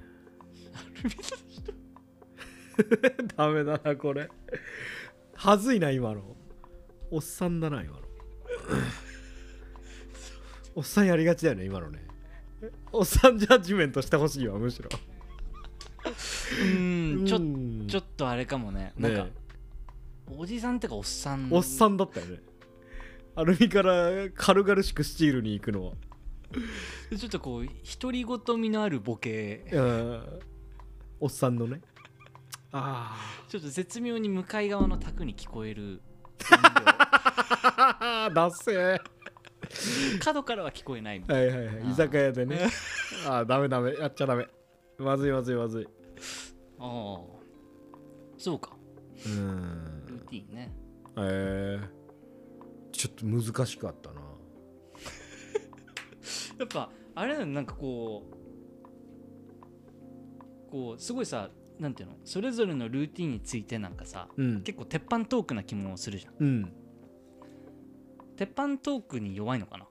ダメだなこれ。はずいな今の。おっさんだな今の。おっさんやりがちだよね今のね。おっさんジャッジメントしてほしいわむしろ。うんちょうん。ちょっとあれかもね。なんかねおじさんってかおっさん。おっさんだったよね。アルミから軽々しくスチールに行くのは ちょっとこう独り言味のあるボケ。うんおっさんのね。あちょっと絶妙に向かい側の卓に聞こえる。あだっせー。角からは聞こえないみたいはいはい。はい居酒屋でね。ああダメダメ。やっちゃダメ。まずいまずいまずい。なああそうか。うルん。ーティンね。えー、ちょっと難しかったなやっぱあれだよなんかこうこうすごいさなんていうのそれぞれのルーティンについてなんかさうん。結構鉄板トークな気もするじゃん。うん。鉄板トークに弱いのかな？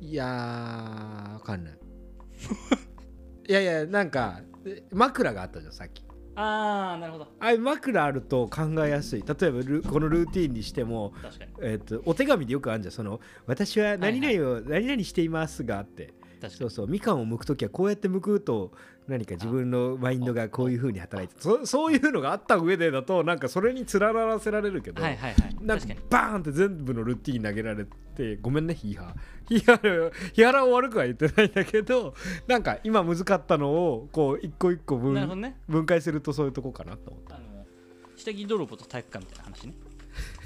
いやーわかんない。いやいやなんかえ枕があったじゃんさっきああなるほど。あれ枕あると考えやすい。例えばルこのルーティンにしてもえっとお手紙でよくあるじゃん。その私は何々を何々していますがって。そうそう。みかんを剥くときはこうやって剥くと何か自分のマインドがこういう風に働いてそそういうのがあった上でだとなんかそれに連ならせられるけど、はいはいはい。なんかバーンって全部のルーティン投げられてごめんねヒーハー。ヒーハーヒーハーを悪くは言ってないんだけどなんか今難かったのをこう一個一個分ね。分解するとそういうとこかなと思った。あの下着泥棒と体育館みたいな話ね。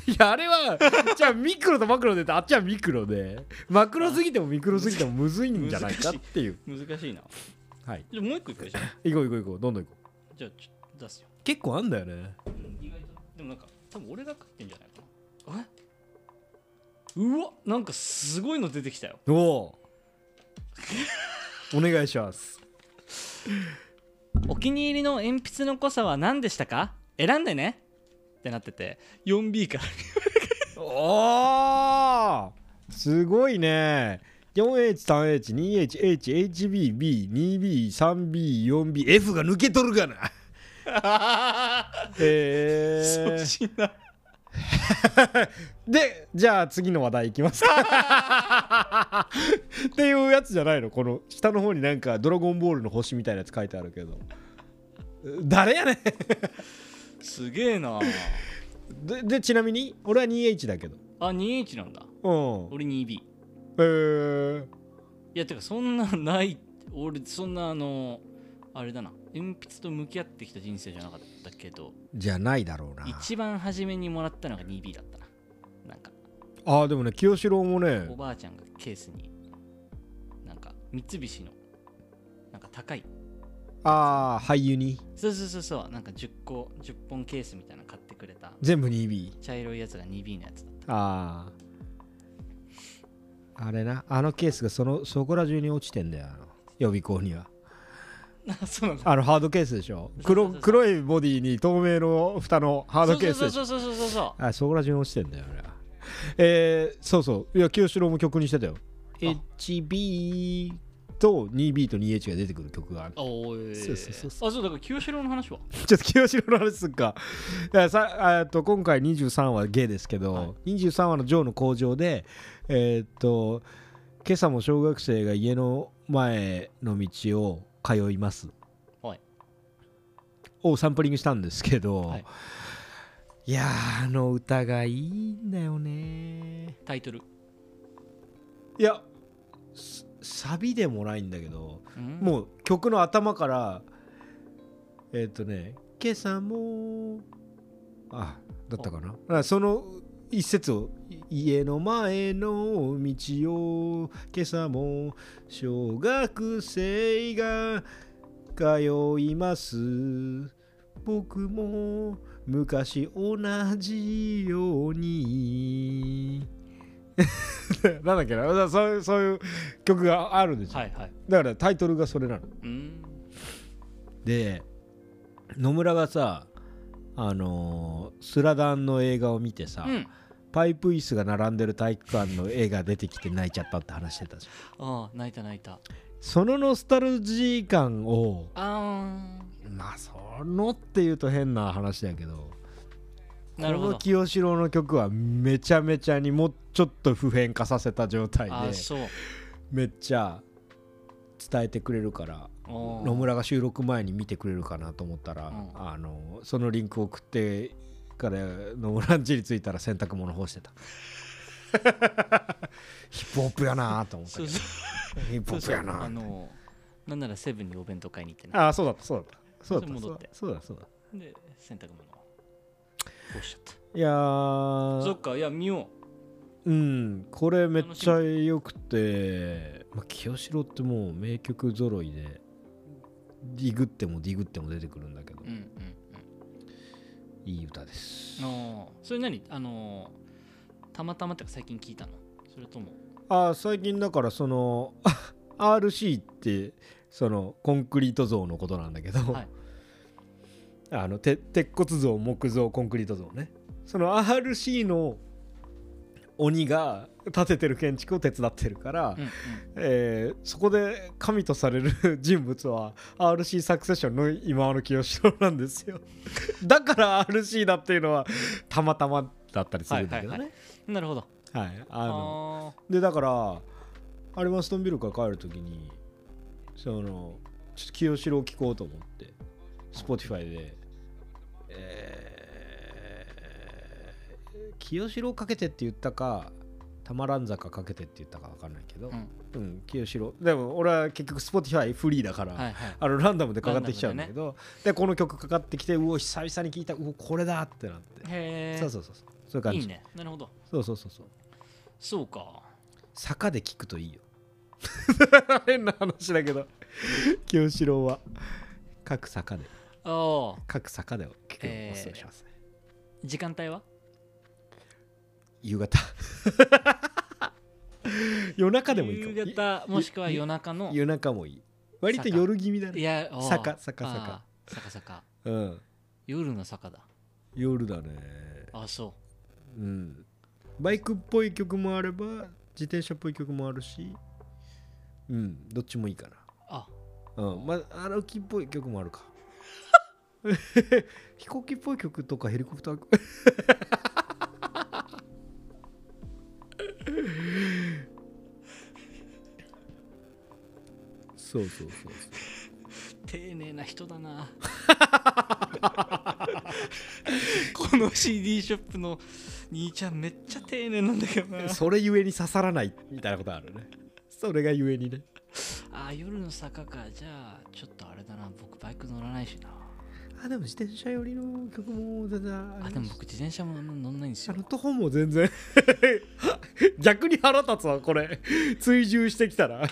いやあれは じゃあミクロとマクロであっちはミクロでマクロすぎてもミクロすぎてもむずいんじゃないかっていう。難しいなはい。じゃあもう一個いくじゃん 行こう行こう行こう。どんどん行こう。じゃあちょっと出すよ。結構あんだよね。意外とでもなんか多分俺が書いてんじゃないかな。え？うわなんかすごいの出てきたよ。おお。お願いします。お気に入りの鉛筆の濃さは何でしたか？選んでね。ってなってて 4B から。おおすごいね 4H3H2HHBB2B3B4BF が抜けとるがな。えー、粗品な。でじゃあ次の話題いきますか。っていうやつじゃないの？この下の方になんか「ドラゴンボール」の星みたいなやつ書いてあるけど。誰やねん。すげえな。ででちなみに俺は 2H だけど。あ 2H なんだ。うん。俺 2B いえー、やてかそんなない俺そんなあのあれだな。鉛筆と向き合ってきた人生じゃなかったけどじゃないだろうな。一番初めにもらったのが 2B だったな。なんか。あーでもね清志郎もねおばあちゃんがケースになんか三菱のなんか高い。ああ俳優に？そうそうそうそう。なんか10個10本ケースみたいなの買ってくれた。全部 2B 茶色いやつが 2B のやつだっあああれなあのケースがそのそこら中に落ちてんだよあの予備校には。た そうなんだ。あのハードケースでしょ。黒黒いボディに透明の蓋のハードケースでしょ。そうそうそうそうそうそうあそこら中に落ちてんだよあれはえー、そうそういや清志郎も曲にしてたよあ HB と 2B と 2H が出てくる曲があるあおいそうそうそうそあそうだから清志郎の話はちょっと清志郎の話すっかだからさあと今回23話ゲイですけど、はい23話のジョーの工場でえーっと今朝も小学生が家の前の道を通います。はい。をサンプリングしたんですけど、はい。い、やーあの歌がいいんだよね。タイトル。いやすサビでもないんだけどうん。もう曲の頭からえっ、とね「今朝も」あだったかな？その一節を「家の前の道を今朝も小学生が通います。僕も昔同じように」なんだっけな？そういうそういう曲があるんですよ、はいはい。だからタイトルがそれなの。うん。で野村がさあのースラダンの映画を見てさ、うんパイプ椅子が並んでる体育館の絵が出てきて泣いちゃったって話してたじゃん。ああ泣いた泣いた。そのノスタルジー感をあまあそのっていうと変な話だけどーなるほど。この清志郎の曲はめちゃめちゃにもうちょっと普遍化させた状態であそう。めっちゃ伝えてくれるから野村が収録前に見てくれるかなと思ったら、うん。あのそのリンクを送ってから野村ん家に着いたら洗濯物干してた。ヒップホップやなと思ったけど。そうそう。ヒップホップやな。あのなんならセブンにお弁当買いに行ってねああそうだったそうだった。そうだった戻って。そうだそうだで洗濯物を干しちゃった。いやー。そっかいや見よう。んこれめっちゃ良くて、まあ、清志郎ってもう名曲揃いでディグってもディグっても出てくるんだけど、ううんうんいい歌です。うんあー。それ何？あのーたまたまってか最近聞いたの？それとも。あー最近だからその RC ってそのコンクリート像のことなんだけど、はい。あのて鉄骨像木造コンクリート像ね。その RC の鬼が建ててる建築を手伝ってるから、うんうん。えーそこで神とされる人物は RC サクセッションの今和の清志郎なんですよ。だから RC だっていうのはたまたまだったりするんだけどね、はいなるほど。はいあのあでだからアルマストンビルから帰るときにそのちょっと清志郎聴こうと思って Spotify で、えー清志郎かけてって言ったかたまらん坂かけてって言ったか分かんないけど、うん。うん、清志郎。でも俺は結局 Spotify フリーだから、ーはいはい。あのランダムでかかってきちゃうんだけど。で,、この曲かかってきてうお久々に聞いた。うおこれだってなって、へえそうそうそうそう。そういう感じ。いいね。なるほど。そうそうそうそう。そうか。坂で聞くといいよ。変な話だけど。清志郎は各坂で。各坂で聞くおすすめしますね、時間帯は？夕方。夜中でもいいかも。夕方もしくは夜中の夜中もいい。割と夜気味だね。いや坂坂坂。坂坂。うん。夜の坂だ。夜だね。あそう。ん。バイクっぽい曲もあれば自転車っぽい曲もあるし。うん。どっちもいいかな。うあ。うん、まあ、歩きっぽい曲もあるか。飛行機っぽい曲とかヘリコプター。そうそうそうそう。丁寧な人だな この CD ショップの兄ちゃんめっちゃ丁寧なんだけどなそれゆえに刺さらないみたいなことあるね。それがゆえにね。あー夜の坂かじゃあちょっとあれだな僕バイク乗らないしなあ、でも自転車寄りの曲も全然ああでも僕自転車も乗んないんですよ。あの徒歩も全然。逆に腹立つわこれ。追従してきたら。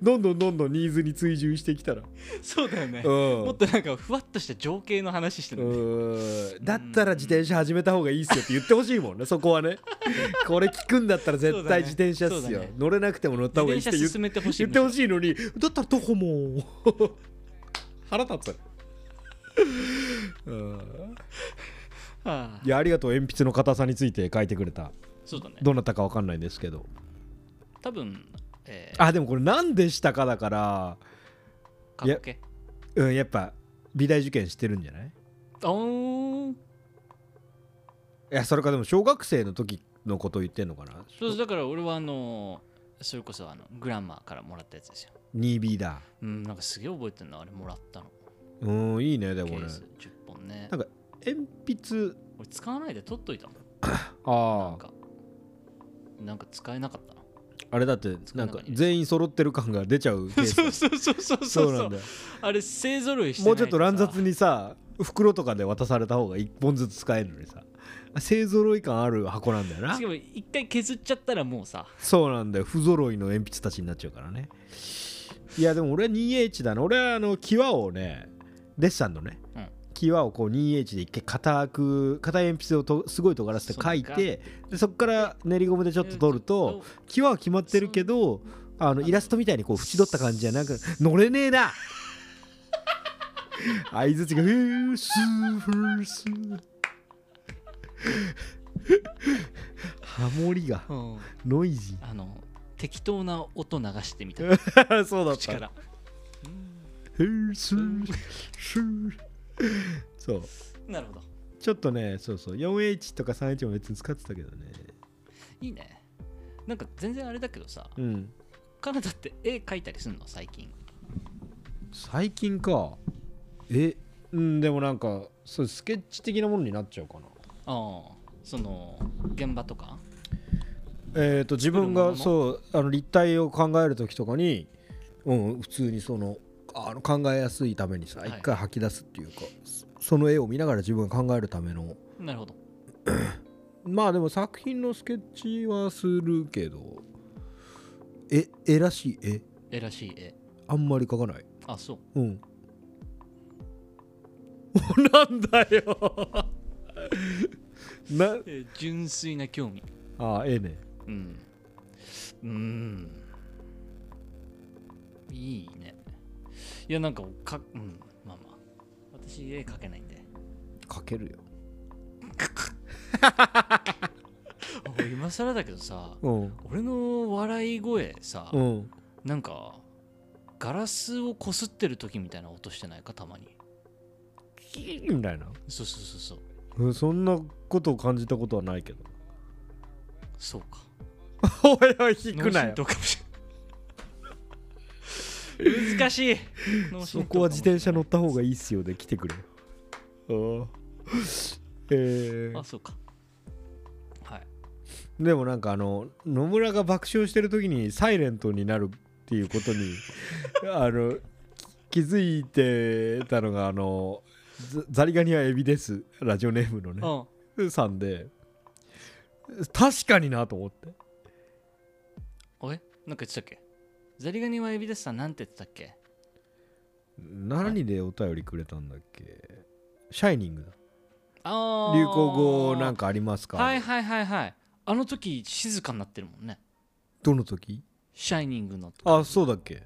どんどんどんどんニーズに追従してきたら。そうだよね。うん。もっとなんかふわっとした情景の話してるん。だったら自転車始めた方がいいっすよって言ってほしいもんね そこはね。これ聞くんだったら絶対自転車っすよ、ね。乗れなくても乗った方がいいって言自転車進めてほしい言ってほしいのに。だったら徒歩も。腹立ついやありがとう鉛筆の硬さについて書いてくれた。そうだね。どなたかわかんないんですけど。多分えー、あでもこれ何でしたかだから過去形？うんやっぱ美大受験してるんじゃない？あー。いやそれかでも小学生の時のことを言ってんのかな？そうだから俺はあのそれこそあのグランマーからもらったやつですよ。2B だ。うんなんかすげえ覚えてるのあれもらったのうんいいねでもね。ケース10本ね。なんか鉛筆。俺使わないで取っといたああ。なんか。使えなかった。なあれだってなんか全員揃ってる感が出ちゃうケース そうそうそうそうそうなんだ。よあれ勢ぞろいしてもうちょっと乱雑にさ袋とかで渡された方が1本ずつ使えるのにさ。勢ぞろい感ある箱なんだよな。しかも一回削っちゃったらもうさ。そうなんだよ。不揃いの鉛筆たちになっちゃうからね。いやでも俺は 2H だな。俺はあの際をねデッサンのね、うん。際をこう 2H で一回硬く硬い鉛筆をとすごい尖らせて書いてでそこから練りゴムでちょっと取ると際は決まってるけどあのイラストみたいにこう縁取った感じじゃなく乗れねえな! 相づちがフースーフースー。ハモリがうん。ノイジあの適当な音流してみたー そうだった口からフースースーそう。なるほど。ちょっとねそうそう。4H とか 3H も別に使ってたけどね。いいね。なんか全然あれだけどさうん。カナダって絵描いたりすんの？最近。最近か。えうんでもなんかそうスケッチ的なものになっちゃうかな。ああ。その現場とか？えっ、と自分が作そうあの立体を考える時とかにうん普通にそのあの考えやすいためにさはい。一回吐き出すっていうか、そその絵を見ながら自分が考えるための。なるほど。まあでも作品のスケッチはするけどえ絵らしい絵？絵らしい絵。あんまり描かない。あそう。うん。なんだよ。なえー純粋な興味。あええね。うん。うーん。いいねいやなんかかうんまあまあ。私絵描けないんで。描けるよ。今更だけどさうん。俺の笑い声さ、うん。なんかガラスをこすってる時みたいな音してないかたまに。キーみたいな？そうそうそうそう。うんそんなことを感じたことはないけど。そうか。おいおい引くなよ難しい。そこは自転車乗かった方がいいっすよで来てくれ。ああえもしれないあそうか。はい。ー、でもなんかあの野村が爆笑してる時にサイレントになるっていうことに あの気づいてたのがあのザザリガニはエビです。ラジオネームのね。うん。さんで確かになと思って。おいなんか言ってたっけ？ザリガニはエビですさんなんて言ってたっけ？何でお便りくれたんだっけ？シャイニングだ。あー。流行語なんかありますか？はいはいはいはい。あの時静かになってるもんね。どの時？シャイニングの時。あそうだっけ。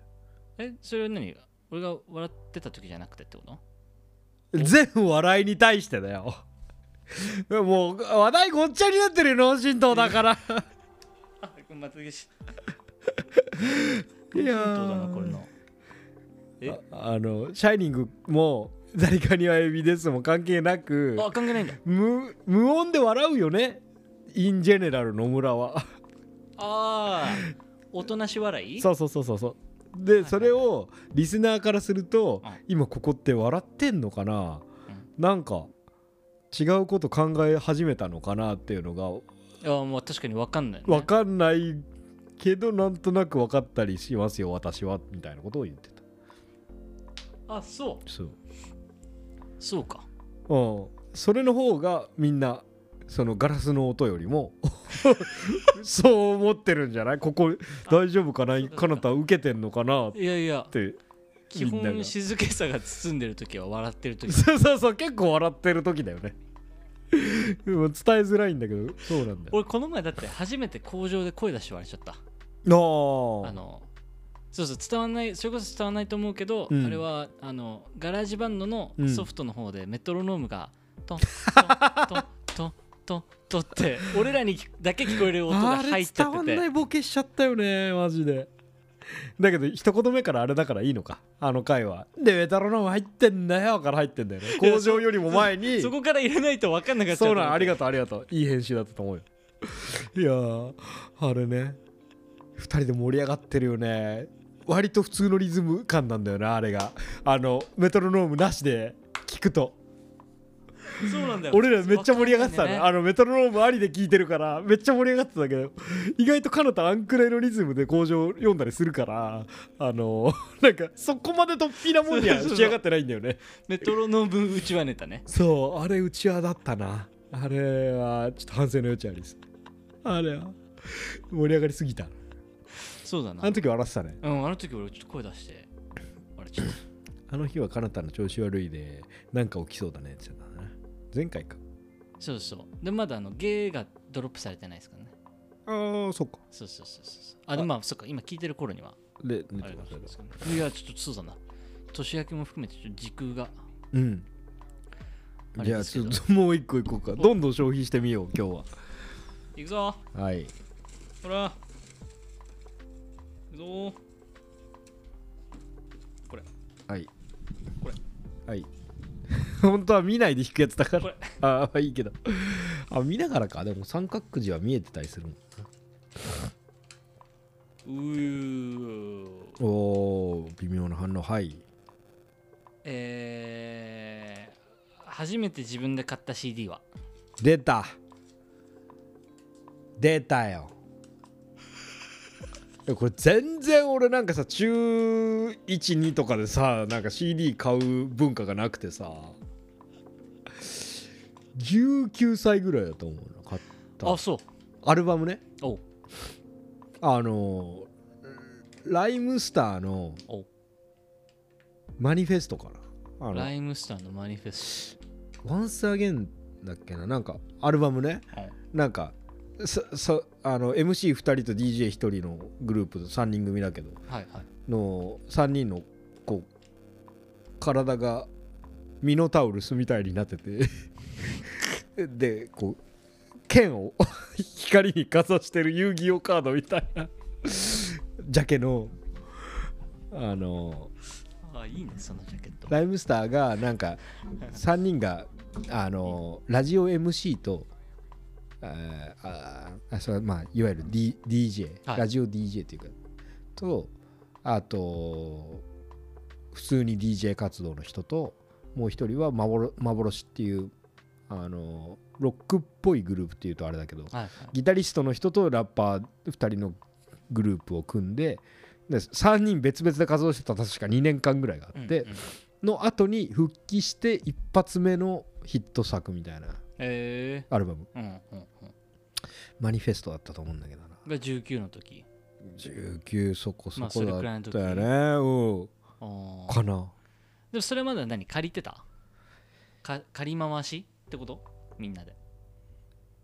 えそれは何？俺が笑ってた時じゃなくてってこと？全部笑いに対してだよ。もう話題ごっちゃになってるよ脳震盪だから。あまたしいやどうだなこれのえ？ああの「シャイニング」も「ザリガニはエビです」も関係なくあ関係ないんだ。無無音で笑うよね？インジェネラル野村は。ああおとなし笑い？そうそうそうそうそう。でそれをリスナーからするとうん。今ここって笑ってんのかな？うん。なんか違うこと考え始めたのかなっていうのがいやまあ確かに分かんない、ね、分かんないけどなんとなく分かったりしますよ私はみたいなことを言ってた。あそう。そう。そうか。うん。それの方がみんなそのガラスの音よりも そう思ってるんじゃない？ここ大丈夫かな？かかなた受けてんのかな？っいやいや。て基本静けさが包んでる時は笑ってる時。そうそうそう結構笑ってる時だよねで も伝えづらいんだけどそうなんだよ。俺この前だって初めて工場で声出して笑っちゃった。あのそうそう伝わんないそれこそ伝わんないと思うけど、うん。あれはあのガラージバンドのうん。ソフトの方でメトロノームがトントントントントンって俺らにだけ聞こえる音があれ入っちゃ伝わんっててないボケしちゃったよねマジで だけど一言目からあれだからいいのか。あの回は。でメトロノーム入ってんだよ。から入ってんだよね。工場よりも前に。そ こから入れないと分かんなかったそうなんありがととうありがとう。いい編集だったと思うよ。いやーあれね。2人で盛り上がってるよね。割と普通のリズム感なんだよなあれが。あのメトロノームなしで聞くとそうなんだよ。俺らめっちゃ盛り上がってたねわあのメトロノームありで聞いてるからめっちゃ盛り上がってたけど意外と彼方あんくらいのリズムで工場読んだりするからあの なんかそこまで突飛なもんには仕上がってないんだよね。メトロノームうちわネタね。そうあれうちわだったな。あれはちょっと反省の余地ありです。あれは盛り上がりすぎた。そうだな。あの時笑ってたね。うんあの時俺ちょっと声出して。あれちょっと。あの日は彼方の調子悪いでなんか起きそうだねって言ってた。な前回か。そうそう。でまだあのゲーがドロップされてないですからね。ああそっか。そうそうそうそうあでもまあそっか。今聞いてる頃には。で寝あれてますけどいやちょっとそうだな。年明けも含めてちょっと時空が。うん。じゃあちょっともう一個いこうか。どんどん消費してみよう今日行くぞ。ははい。ほら。行くぞ。これ。はい。これ。はい 本当は見ないで弾くやつだから。ああいいけど。あ見ながらか。でも三角くじは見えてたりするもん。うー。おお微妙な反応。はい。えー、初めて自分で買った CD は？出た。出たよ。これ全然俺なんかさ中12とかでさなんか CD 買う文化がなくてさ19歳ぐらいだと思うな買った。あそう。アルバムね。おう。あのライムスターのおマニフェストかな。ライムスターのマニフェス Once Again だっけな？なんかアルバムね。トなんかそそあの MC2 人と DJ1 人のグループと3人組だけどはいはい。の3人のこう体がミノタウルスみたいになっててでこう剣を 光にかざしてる遊戯王カードみたいな。ジャケのあのあいいねそのジャケット。ライムスターがなんか3人があのラジオ MC とあーあそれはまあいわゆる、D、DJ、はい。ラジオ DJ っていうかとあと普通に DJ 活動の人ともう一人は幻幻っていうあのロックっぽいグループっていうとあれだけどはいはい。ギタリストの人とラッパー2人のグループを組んでで3人別々で活動してた確か2年間ぐらいがあって、うんうん。の後に復帰して一発目のヒット作みたいなえアルバム。ー、うんうんうん。マニフェストだったと思うんだけどな。が19の時。19そこそこだったよね、うん。あー。かな。でもそれまでは何借りてた？か借り回し？ってこと？みんなで。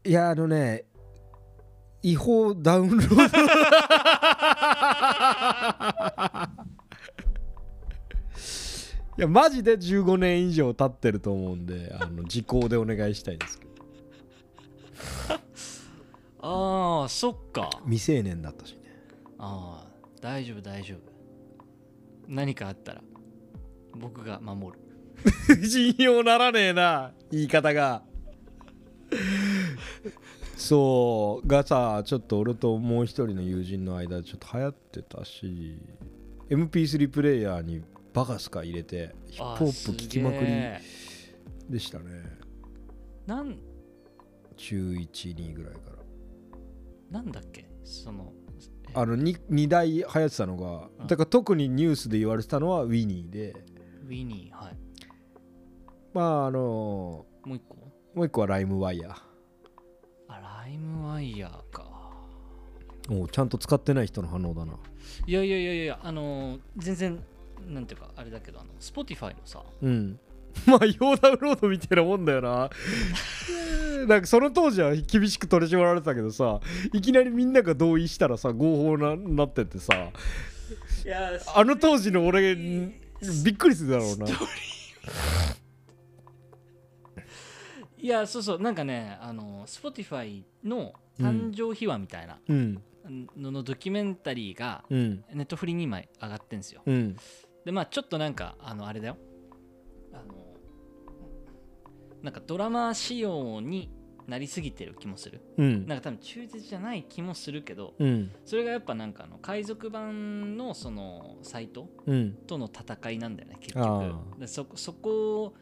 いやあのね違法ダウンロード。いやマジで15年以上経ってると思うんであの時効でお願いしたいですけど。ああそっか。未成年だったしね。ああ大丈夫大丈夫。何かあったら僕が守る 信用ならねえな言い方が。そうがさちょっと俺ともう一人の友人の間でちょっと流行ってたし MP3 プレイヤーにバカスカ入れてヒップホップ聴きまくりでしたね。なん？中12ぐらいから。なんだっけ？そのあの 2, 2台流行ってたのがうん。だから特にニュースで言われてたのはウィニーで。ウィニーはいまああのもう一個？もう一個はライムワイヤあライムワイヤーかーもうちゃんと使ってない人の反応だないやいやいやいやあのー全然なんていうかあれだけどあの Spotify のさうん。まあ、ヨーダウンロードみたいなもんだよな。なんかその当時は厳しく取り締まられてたけどさ、いきなりみんなが同意したらさ、合法ななっててさ、いやあの当時の俺、びっくりするだろうな。いやそうそうなんかねあの Spotify の誕生秘話みたいなうん。ののドキュメンタリーがうん。ネットフリに今上がってんですよ。うんでまあちょっとなんかあのあれだよ。あのなんかドラマ仕様になりすぎてる気もする。うん。なんか多分忠実じゃない気もするけどうん。それがやっぱなんかあの海賊版のそのサイトうん。との戦いなんだよね結あ局でそそこ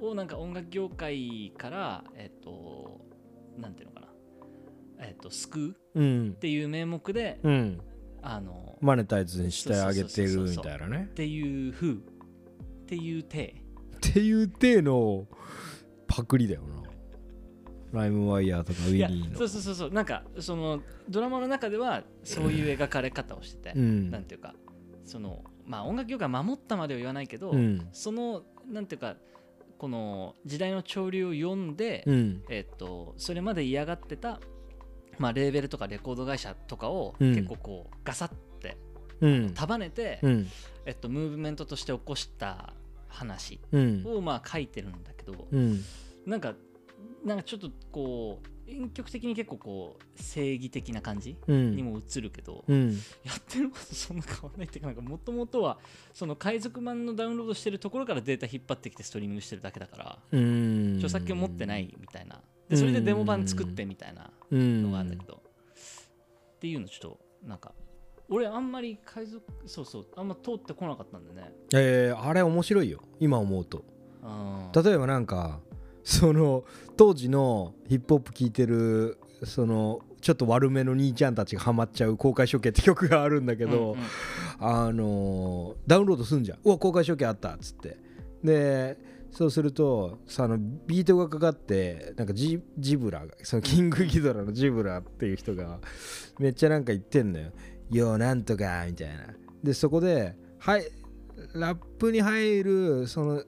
をなんか音楽業界からえっとなんていうのかな。えっと救うっうん。ていう名目でうん。あのマネタイズにしてあげてるみたいなね。っていう風っていう体。っていう体のパクリだよな。ライムワイヤーとかウィニーの。そうそうそうそう。なんかそのドラマの中ではそういう描かれ方をしてて、うん。なんていうか。そのまあ音楽業界守ったまでは言わないけど、うん。そのなんていうかこの時代の潮流を読んで、うん。えっとそれまで嫌がってた、まあ、レーベルとかレコード会社とかをうん。結構こうガサってうん。束ねて、うん。えっと、ムーブメントとして起こした話うん。をまあ書いてるんだけど、うん。なんかなんかちょっとこう遠曲的に結構こう正義的な感じうん。にも映るけど、うん。やってることそんな変わんないっていうかなんかもともとはその海賊版のダウンロードしてるところからデータ引っ張ってきてストリーミングしてるだけだからうん。著作権持ってないみたいな。でそれでデモ版作ってみたいなうんのがあるんだけど、っていうのちょっとなんか俺あんまり海賊そうそうあんま通ってこなかったんでね。えーあれ面白いよ。今思うと。うん例えばなんかその当時のヒップホップ聴いてるそのちょっと悪めの兄ちゃんたちがハマっちゃう公開処刑って曲があるんだけど、うんうん。あのーダウンロードすんじゃん。うわ公開処刑あったっつって。でそうするとさあのビートがかかってなんかジジブラがそのキングギドラのジブラっていう人がめっちゃなんか言ってんのよ「ようなんとか」みたいな。でそこではいラップに入るその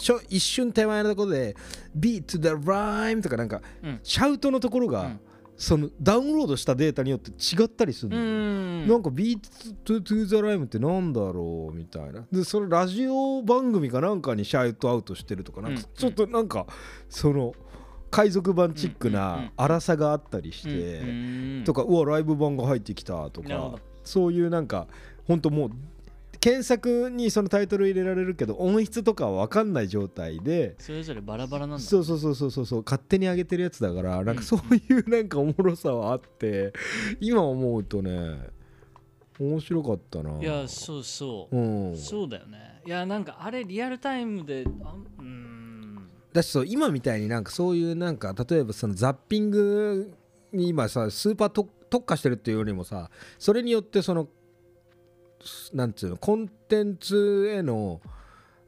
ちょ一瞬手前のところで「beat to the rhyme」とかなんかうん。シャウトのところが、うん。そのダウンロードしたデータによって違ったりするん。なんか Beat to the Rhyme ってなんだろうみたいな。でそれラジオ番組かなんかに shout out してるとかなんかうん。ちょっとなんかその海賊版チックな荒さがあったりしうんてうん。とかうわライブ版が入ってきたとかそういうなんか本当もう検索にそのタイトル入れられるけど音質とかは分かんない状態でそれぞれバラバラなんだ。そうそうそうそうそうそう勝手に上げてるやつだからなんかそういうなんかおもろさはあって今思うとね面白かったな。いやそうそう。うん。そうだよね。いやなんかあれリアルタイムであんうーん。だしそう今みたいになんかそういうなんか例えばそのザッピングに今さスーパーと特化してるっていうよりもさそれによってそのなんつうのコンテンツへの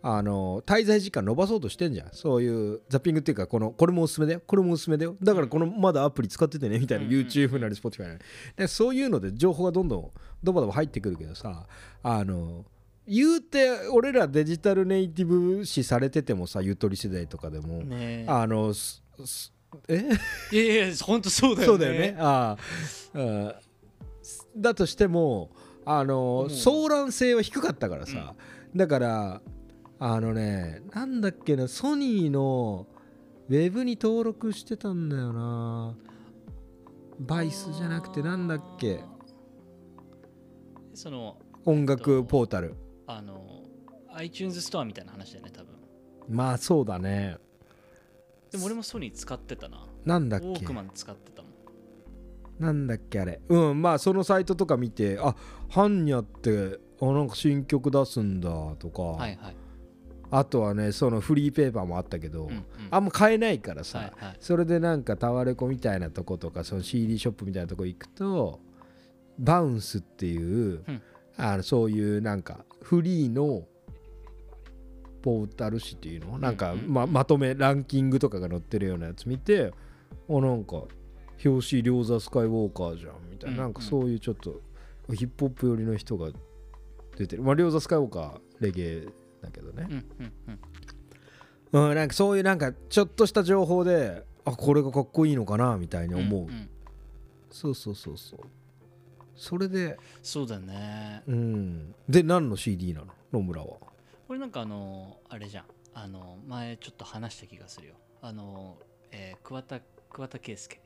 あの滞在時間伸ばそうとしてんじゃん。そういうザッピングっていうかこのこれもおすすめだよ。これもおすすめだよ。だからこのまだアプリ使っててねみたいなうんうんうん。YouTube なり Spotify なり。でそういうので情報がどんどんドバドバ入ってくるけどさあの言うて俺らデジタルネイティブ視されててもさゆとり世代とかでも、ねあのえ？いやいや本当そうだよね。そうだよね。ああ。うん。だとしてもあのうん。騒乱性は低かったからさ、だからあのねなんだっけなソニーのウェブに登録してたんだよな。バイスじゃなくてなんだっけ。その音楽ポータル。あの iTunes ストアみたいな話だよね多分。まあそうだね。でも俺もソニー使ってたな。なんだっけ？ウォークマン使ってたもん。なんだっけあれ。うんまあそのサイトとか見てあハンニャってあなんか新曲出すんだとか、はいはい。あとはねそのフリーペーパーもあったけど、うんうん。あんま買えないからさ、はいはい。それでなんかタワレコみたいなとことかその CD ショップみたいなとこ行くとバウンスっていう、うん。あのそういうなんかフリーのポータル誌っていうの？うんうんままとめランキングとかが載ってるようなやつ見てあなんか表紙両座スカイウォーカーじゃんみたいな、うん。なんかそういうちょっとヒップホップ寄りの人が出てる。まあ両座スカイウォーカーレゲエだけどね、うんうんうん。うん、なんかそういうなんかちょっとした情報であこれがかっこいいのかなみたいに思う、んん。そうそうそうそう。それでそうだね。うん。で何の CD なの？野村は。これなんかあのあれじゃん。あの前ちょっと話した気がするよ。あの、えー桑田桑田佳祐。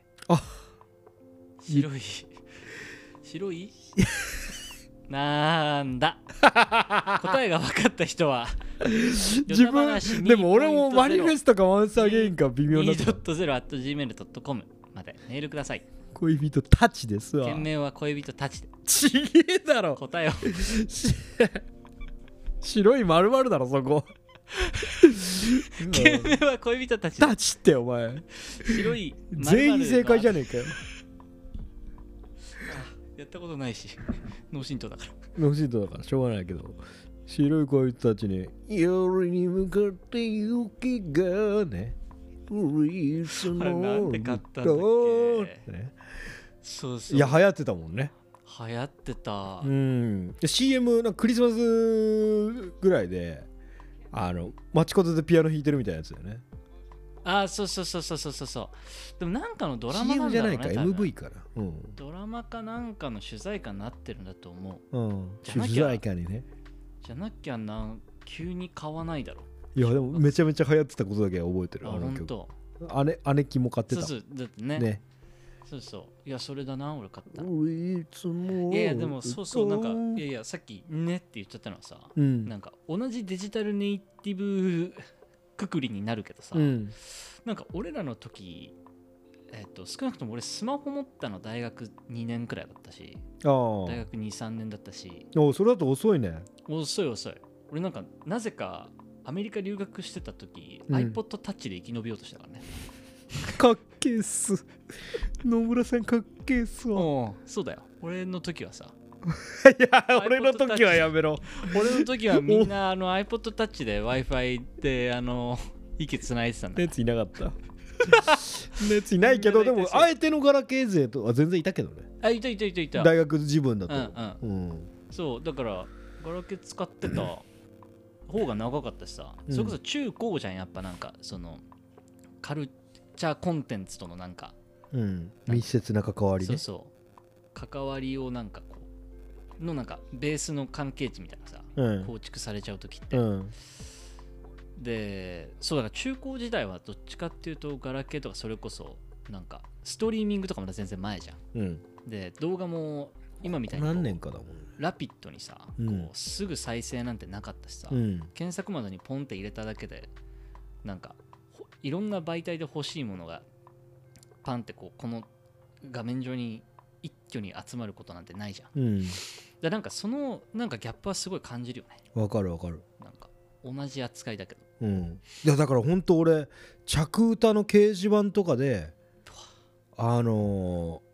白い白い？なんだ。答えが分かった人は。自分でも俺もマニフェストかワンスアゲインか微妙な 2.0.gmail.com まで。メールください。恋人たちですわ。件名は恋人たちで。ちげえだろ。答えを。し 白い丸々だろそこ。件名は恋人たちで。たちってお前。白い全員正解じゃねねえかよやったことないし 脳震盪だから。ノシートだからしょうがないけど白い恋人たちに夜に向かって雪がね降り積もあれなんるで買ったんだっけ？ねそうそう。いや流行ってたもんね。流行ってた。うん。で CM なんかクリスマスぐらいであの街角でピアノ弾いてるみたいなやつだよねあーそうそうそうそうそうそうそう。でもなんかのドラマなんだろうじゃないか MV から。うん、ドラマかなんかの主題歌になってるんだと思う。うん、じゃなきゃ。主題歌にね。じゃなきゃな急に買わないだろいやでもめちゃめちゃ流行ってたことだけは覚えてるああの曲。本当。姉姉貴も買ってた。そうそうだってね。ね。そうそう。いやそれだな俺買った。降り積もるいやいやでもそうそうなんかいやいやさっきねって言っちゃったのはさ、うん。なんか同じデジタルネイティブくくりになるけどさ、うん。なんか俺らの時えっと少なくとも俺スマホ持ったの大学2年くらいだったしあ大学23年だったし。あおそれだと遅いね。遅い遅い。俺なんかなぜかアメリカ留学してた時、うん。iPod Touch で生き延びようとしたからね。かっけえっす。野村さんかっけえっすわ。そうだよ。俺の時はさ いや俺の時はやめろ。俺の時はみんなあの iPod Touch で Wi-Fi であの息つないでたんだ。熱いなかった。熱いないけどでもあえてのガラケー勢とは全然いたけどね。あいたいたいたいた。大学自分だと。うん。うん。そうだからガラケー使ってた 方が長かったしさ、うん。それこそ中高じゃんやっぱなんか。そのカルチャーコンテンツとのなんか。うん。密接な関わりね。そうそう。関わりをなんかのなんかベースの関係値みたいなさ、うん。構築されちゃう時って、うん。でそうだから中高時代はどっちかっていうとガラケーとかそれこそなんかストリーミングとかまだ全然前じゃん。うん。で動画も今みたいに何年かだもんね。ラピッドにさ、うん。こうすぐ再生なんてなかったしさ、うん。検索窓にポンって入れただけでなんかほいろんな媒体で欲しいものがパンってこうこの画面上に一挙に集まることなんてないじゃん。うん。でなんかそのなんかギャップはすごい感じるよね。わかるわかる。なんか同じ扱いだけど。うん。いやだから本当俺着歌の掲示板とかであのー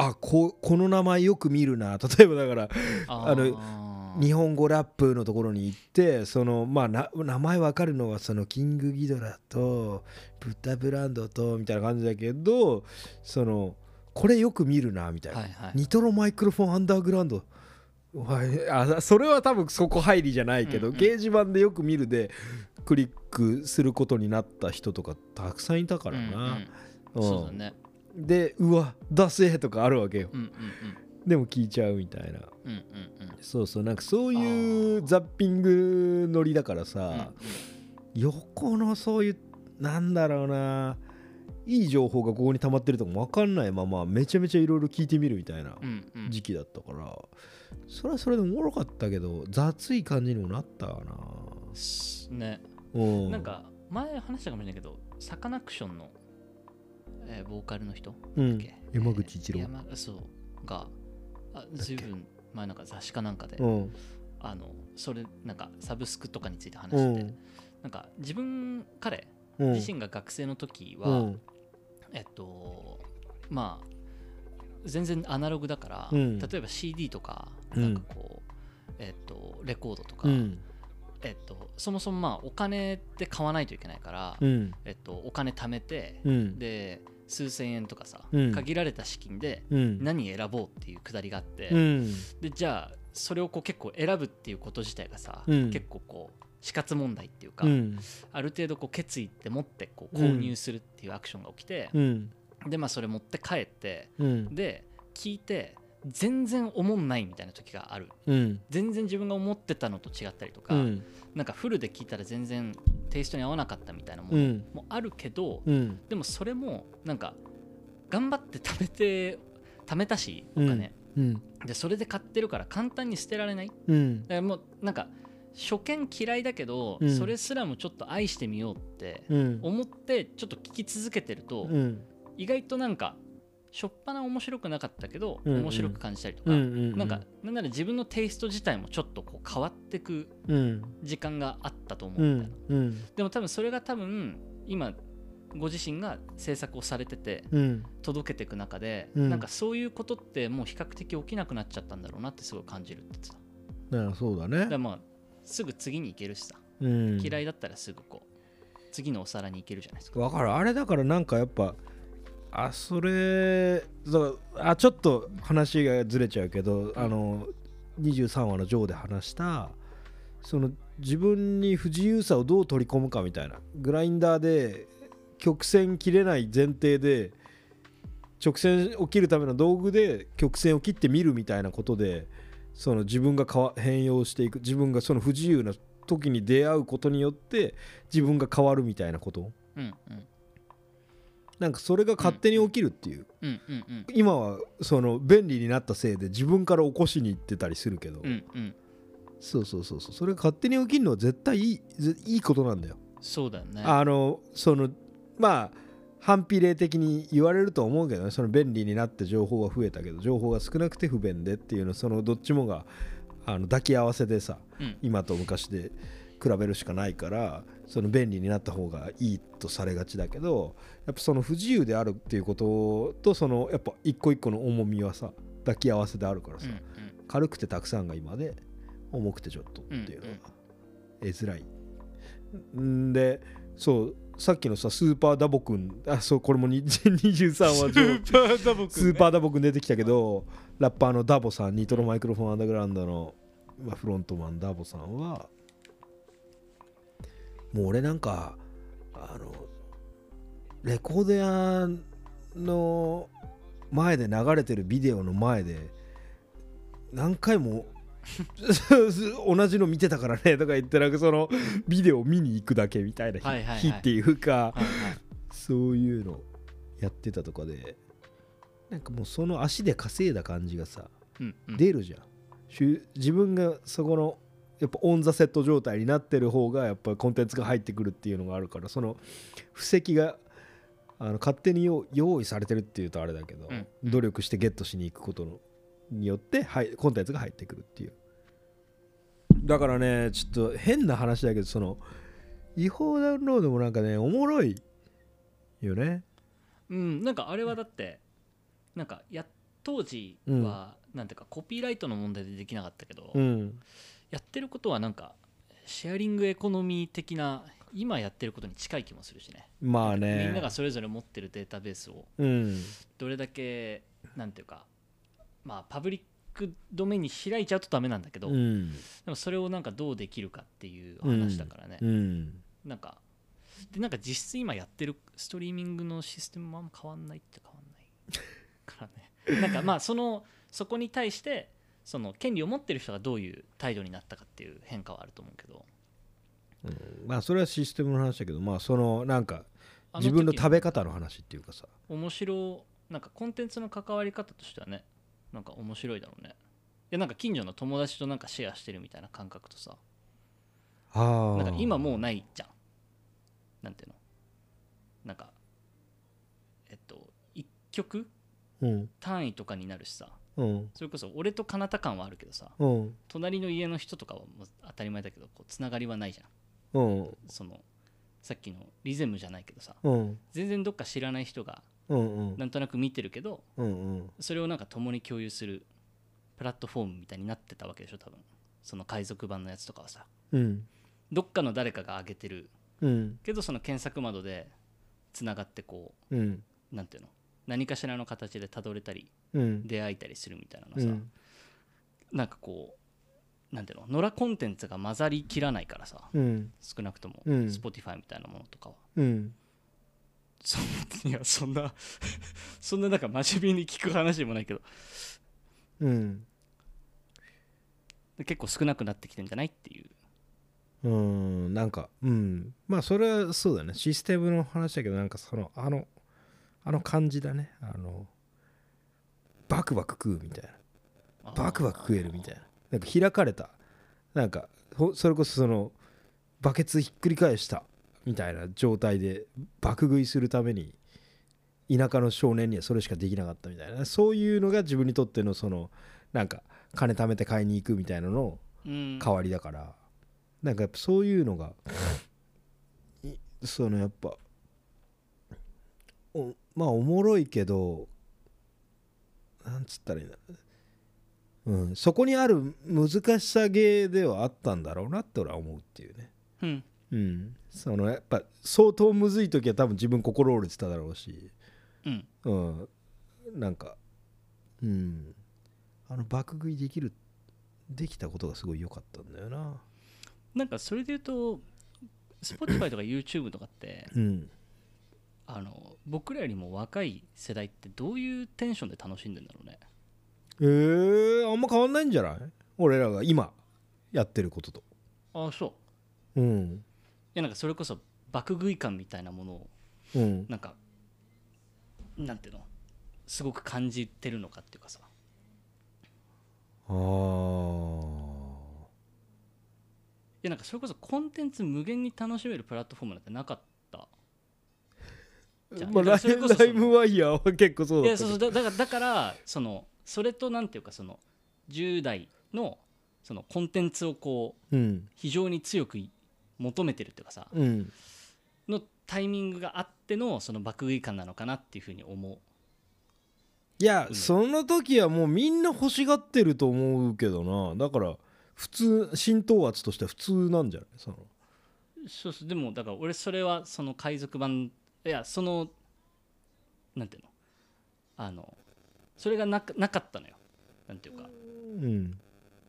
あここの名前よく見るな。例えばだからあのー日本語ラップのところに行ってそのまあな名前わかるのはそのキングギドラとブッダブランドとみたいな感じだけどそのこれよく見るなみたいな、はいはいニトロマイクロフォンアンダーグラウンド。はいあそれは多分そこ入りじゃないけど、うんうん掲示板でよく見るでクリックすることになった人とかたくさんいたからな、うんうん。うん。そうだね。でうわダセーとかあるわけよ。うんうんでも聞いちゃうみたいな。うんうんうん。そうそうなんかそういうザッピングノリだからうんさ、横のそういうなんだろうないい情報がここに溜まってるとかも分かんないままめちゃめちゃいろいろ聞いてみるみたいなうんうん。うん時期だったから、それはそれでおもろかったけど雑い感じにもなったかすね。なうん。なんか前話したかもしれないけどサカナクションの、えーボーカルの人？うん。だっけ？山口一郎。えー山そう。があずいぶん前なんか雑誌かなんかで、うん。あのそれなんかサブスクとかについて話うしてて、ん。なんか自分彼うん自身が学生の時は、うん。えっとまあ全然アナログだから、うん。例えば CD とかうん。なんかこう、えっとレコードとか、うん。えっとそもそもまあお金で買わないといけないから、うん。えっとお金貯めて、うん。で数千円とかさ、うん。限られた資金でうん。何選ぼうっていうくだりがあって、うん。でじゃあそれをこう結構選ぶっていうこと自体がさ、うん。結構こう死活問題っていうか、うん。ある程度こう決意って持ってこう購入するっていうアクションが起きて、うん。でまあそれ持って帰ってうん。で聞いて全然思んないみたいな時がある。うん。全然自分が思ってたのと違ったりとか、うん。なんかフルで聞いたら全然テイストに合わなかったみたいなものうん。もあるけど、うん。でもそれもなんか頑張って貯めて貯めたしお金、うん。でそれで買ってるから簡単に捨てられない。うん。らもうなんか初見嫌いだけど、うん。それすらもちょっと愛してみようってうん。思ってちょっと聞き続けてると、うん。意外となんかしょっぱな面白くなかったけど、うんうん。面白く感じたりとか、うんうんなんかなんなら自分のテイスト自体もちょっとこう変わってくうん。時間があったと思ううんみたいな、ん。うん。でも多分それが多分今ご自身が制作をされててうん。届けていく中で、うん。なんかそういうことってもう比較的起きなくなっちゃったんだろうなってすごい感じるって言ってた。そうだかねらまあすぐ次に行けるしさ、うん。嫌いだったらすぐこう次のお皿に行けるじゃないですか。わかる。あれだからなんかやっぱあそれあちょっと話がずれちゃうけどあの23話のジョーで話したその自分に不自由さをどう取り込むかみたいなグラインダーで曲線切れない前提で直線を切るための道具で曲線を切ってみるみたいなことでその自分が変わ変容していく自分がその不自由な時に出会うことによって自分が変わるみたいなこと。うんうん。なんかそれが勝手に起きるっていう、うんうんうん。今はその便利になったせいで自分から起こしに行ってたりするけど、うんうん。そうそうそうそう。それが勝手に起きるのは絶対いいぜいいことなんだよ、そうだよね。あのそのまあ反比例的に言われると思うけどね。その便利になって情報が増えたけど情報が少なくて不便でっていうのそのどっちもがあの抱き合わせでさうん。今と昔で比べるしかないからその便利になった方がいいとされがちだけどやっぱその不自由であるっていうこととそのやっぱ一個一個の重みはさ抱き合わせであるからさ、うんうん。軽くてたくさんが今で重くてちょっとっていうのうんうん。が得づらい。んでそうさっきのさスーパーダボくんあそうこれもに 23話上パーダボスーパーダボくん出てきたけどラッパーのダボさんニトロマイクロフォンアンダーグラウンドの、まあ、フロントマンダボさんはもう俺なんかあのレコード屋の前で流れてるビデオの前で何回も 同じの見てたからねとか言ってなんかそのビデオを見に行くだけみたいな日,、っていうか、はいはい。そういうのやってたとかでなんかもうその足で稼いだ感じがさうんうん。出るじゃん、自分がそこのやっぱオン・ザ・セット状態になってる方がやっぱコンテンツが入ってくるっていうのがあるからその布石があの勝手に用用意されてるっていうとあれだけど、うん。努力してゲットしに行くことのによって、はい、コンテンツが入ってくるっていうだからねちょっと変な話だけどその違法ダウンロードもなんかねおもろいよね。うん、なんかあれはだってなんかや当時は、なんていうかコピーライトの問題でできなかったけど、うん。やってることはなんかシェアリングエコノミー的な今やってることに近い気もするしね。まあね。みんながそれぞれ持ってるデータベースを。うん。どれだけなんていうかまあパブリックドメインに開いちゃうとダメなんだけど、でうん。もそれをなんかどうできるかっていう話だからね、うん。なんかでなんか実質今やってるストリーミングのシステムもあんま変わんないって変わんない。からね。なんかまあそのそこに対してその権利を持ってる人がどういう態度になったかっていう変化はあると思うけど。まあそれはシステムの話だけどまあそのなんかあ自分の時食べ方の話っていうかさ。面白なんかコンテンツの関わり方としてはねなんか面白いだろうね。いやなんか近所の友達となんかシェアしてるみたいな感覚とさ。あなんか今もうないじゃん。なんていうの？なんかえっと1曲？うん。単位とかになるしさ。うん。それこそ俺と彼方感はあるけどさ。うん。隣の家の人とかはもう当たり前だけどこうつながりはないじゃん。うん。そのさっきのリゼムじゃないけどさ。うん。全然どっか知らない人がうんうん。なんとなく見てるけどうんうん。それをなんか共に共有するプラットフォームみたいになってたわけでしょ多分。その海賊版のやつとかはさ。うん。どっかの誰かが上げてる。うん。けどその検索窓でつながってこうん。うなんていうの？何かしらの形でたどれたりうん。出会えたりするみたいなのさ、うん。なんかこうなんていうの？野良コンテンツが混ざりきらないからさ。うん。少なくとも、うん。Spotify みたいなものとかは。うんそいやそんな そんななんか真面目に聞く話でもないけど。うん。結構少なくなってきてんじゃないっていう。うんなんかうん。まあそれはそうだね。システムの話だけどなんかそのあのあの感じだね。あのバクバク食うみたいな。バクバク食えるみたいな。なんか開かれた。なんかほそれこそそのバケツひっくり返したみたいな状態で爆食いするために田舎の少年にはそれしかできなかったみたいな。そういうのが自分にとってのそのなんか金貯めて買いに行くみたいなのうん。代わりだから。なんかやっぱそういうのがいそのやっぱおまあおもろいけどなんつったらいいんだう。ん、そこにある難しさゲーではあったんだろうなって俺は思うっていうね。うん。うんそのやっぱ相当むずい時は多分自分心折れてただろうし。うん。うん。なんかうん。あの爆食いできるできたことがすごい良かったんだよな。なんかそれで言うと Spotify とか YouTube とかってうん。あの僕らよりも若い世代ってどういうテンションで楽しんでんだろうね。えー、あんま変わんないんじゃない？俺らが今やってることと。ああそう。うん。いやなんかそれこそ爆食い感みたいなものをうん。なんかなんていうの？すごく感じてるのかっていうかさ。あー。いやなんかそれこそコンテンツ無限に楽しめるプラットフォームなんてなかった。じゃあまあ、ライムワイヤーは結構そうだそうだだからだからそのそれとなんていうかその10代のそのコンテンツをこううん。非常に強く求めてるっていうかさうん。のタイミングがあってのその爆食い感なのかなっていうふうに思う。いや、うんその時はもうみんな欲しがってると思うけどな。だから普通浸透圧としては普通なんじゃない？その。そうそうでもだから俺それはその海賊版いやそのなんていうの？あのそれがなかなかったのよ。なんていうか。うん。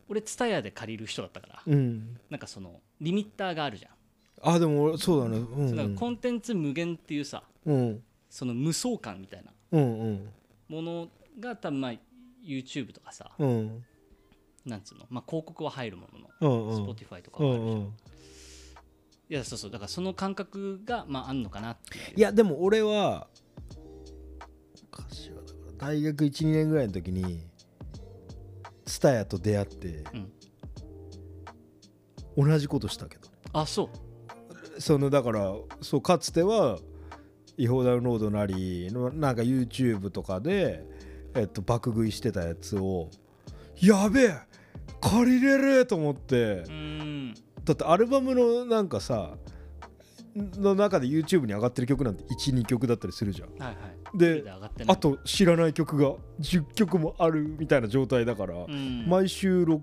俺ツタヤで借りる人だったから。うん。なんかそのリミッターがあるじゃん、あでも俺そうだね。うんそうだからコンテンツ無限っていうさうん。その無双感みたいなうんうん。ものが多分まあ YouTube とかさうん。なんつうのまあ広告は入るもののうんうん。Spotify とかうはあるじゃん、んうん。いやそうそうだからその感覚がまああんのかないう。いやでも俺は大学12年ぐらいの時にツタヤと出会って、同じことしたけど。あそう。そのだからそうかつては違法ダウンロードなりのなんか YouTube とかで、えっと、爆食いしてたやつをやべえ借りれると思って。だってアルバムのなんかさの中で YouTube に上がってる曲なんて12曲だったりするじゃん。はいはい。であと知らない曲が10曲もあるみたいな状態だから、うん。毎週 6,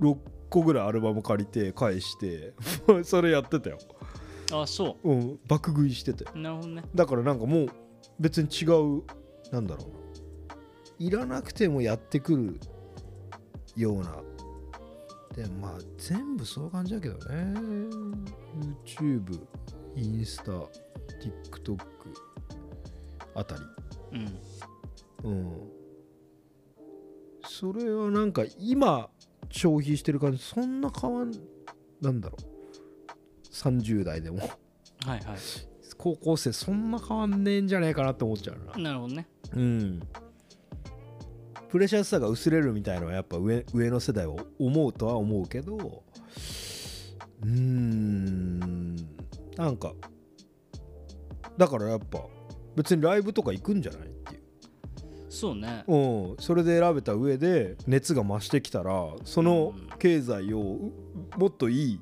6個ぐらいアルバム借りて返して それやってたよ、あそう。ん、爆食いしてて。うなるほどね。だからなんかもう別に違うなんだろう。ないらなくてもやってくるような。でまあ全部そういう感じだけどね。YouTube インスタ TikTok あたり。うん。うん。それはなんか今消費してる感じそんな変わんなんだろう。30代でも。はいはい。高校生そんな変わんねえんじゃねえかなって思っちゃうな。なるほどね。うん。プレシャスさが薄れるみたいのはやっぱ上上の世代は思うとは思うけどうーん。なんかだからやっぱ別にライブとか行くんじゃない？そうね。うん、それで選べた上で熱が増してきたらその経済をうもっといい。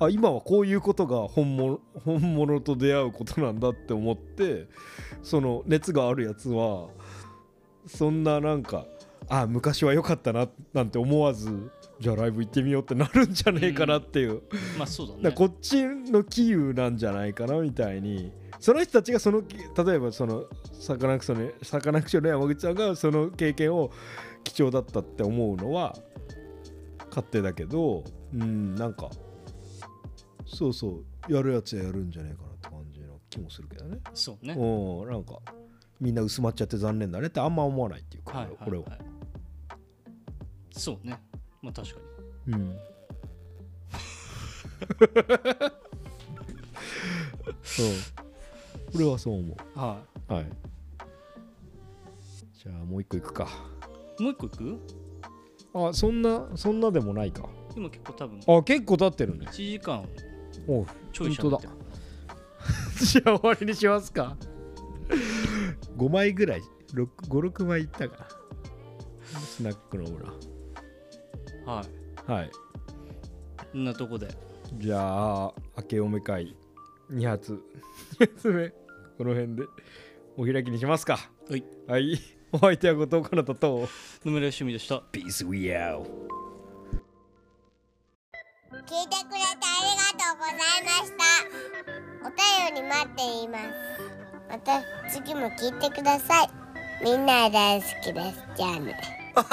あ今はこういうことが本物 本物と出会うことなんだって思ってその熱があるやつはそんななんかあ昔は良かったななんて思わずじゃあライブ行ってみようってなるんじゃねえかなっていう、まあそうだね。こっちのキーなんじゃないかなみたいにその人たちがその例えばそのサカナクションのサカナクションの山口さんがその経験を貴重だったって思うのは勝手だけどうんなんかそうそうやるやつはやるんじゃないかなって感じの気もするけどね。そうね。うんなんかみんな薄まっちゃって残念だねってあんま思わないっていうか、はいはいこれは、はいそうね。まあ確かに。うん。そう俺はそう思う。ははい。じゃあもう一個いくか。もう一個いく？あそんなそんなでもないか。今結構多分。あ結構経ってるね。1時間。おうちょい喋ってる。じゃあ終わりにしますか。5枚ぐらい。56枚いったかな。スナックの裏はい。はい。こんなとこで。じゃあ明けおめ会。2発。2発目この辺でお開きにしますか。はい。はい。お相手は後藤かなたと野村趣味でした。ピースウィアウ聞いてくれてありがとうございました。お便り待っています。また次も聞いてください。みんな大好きです。じゃあね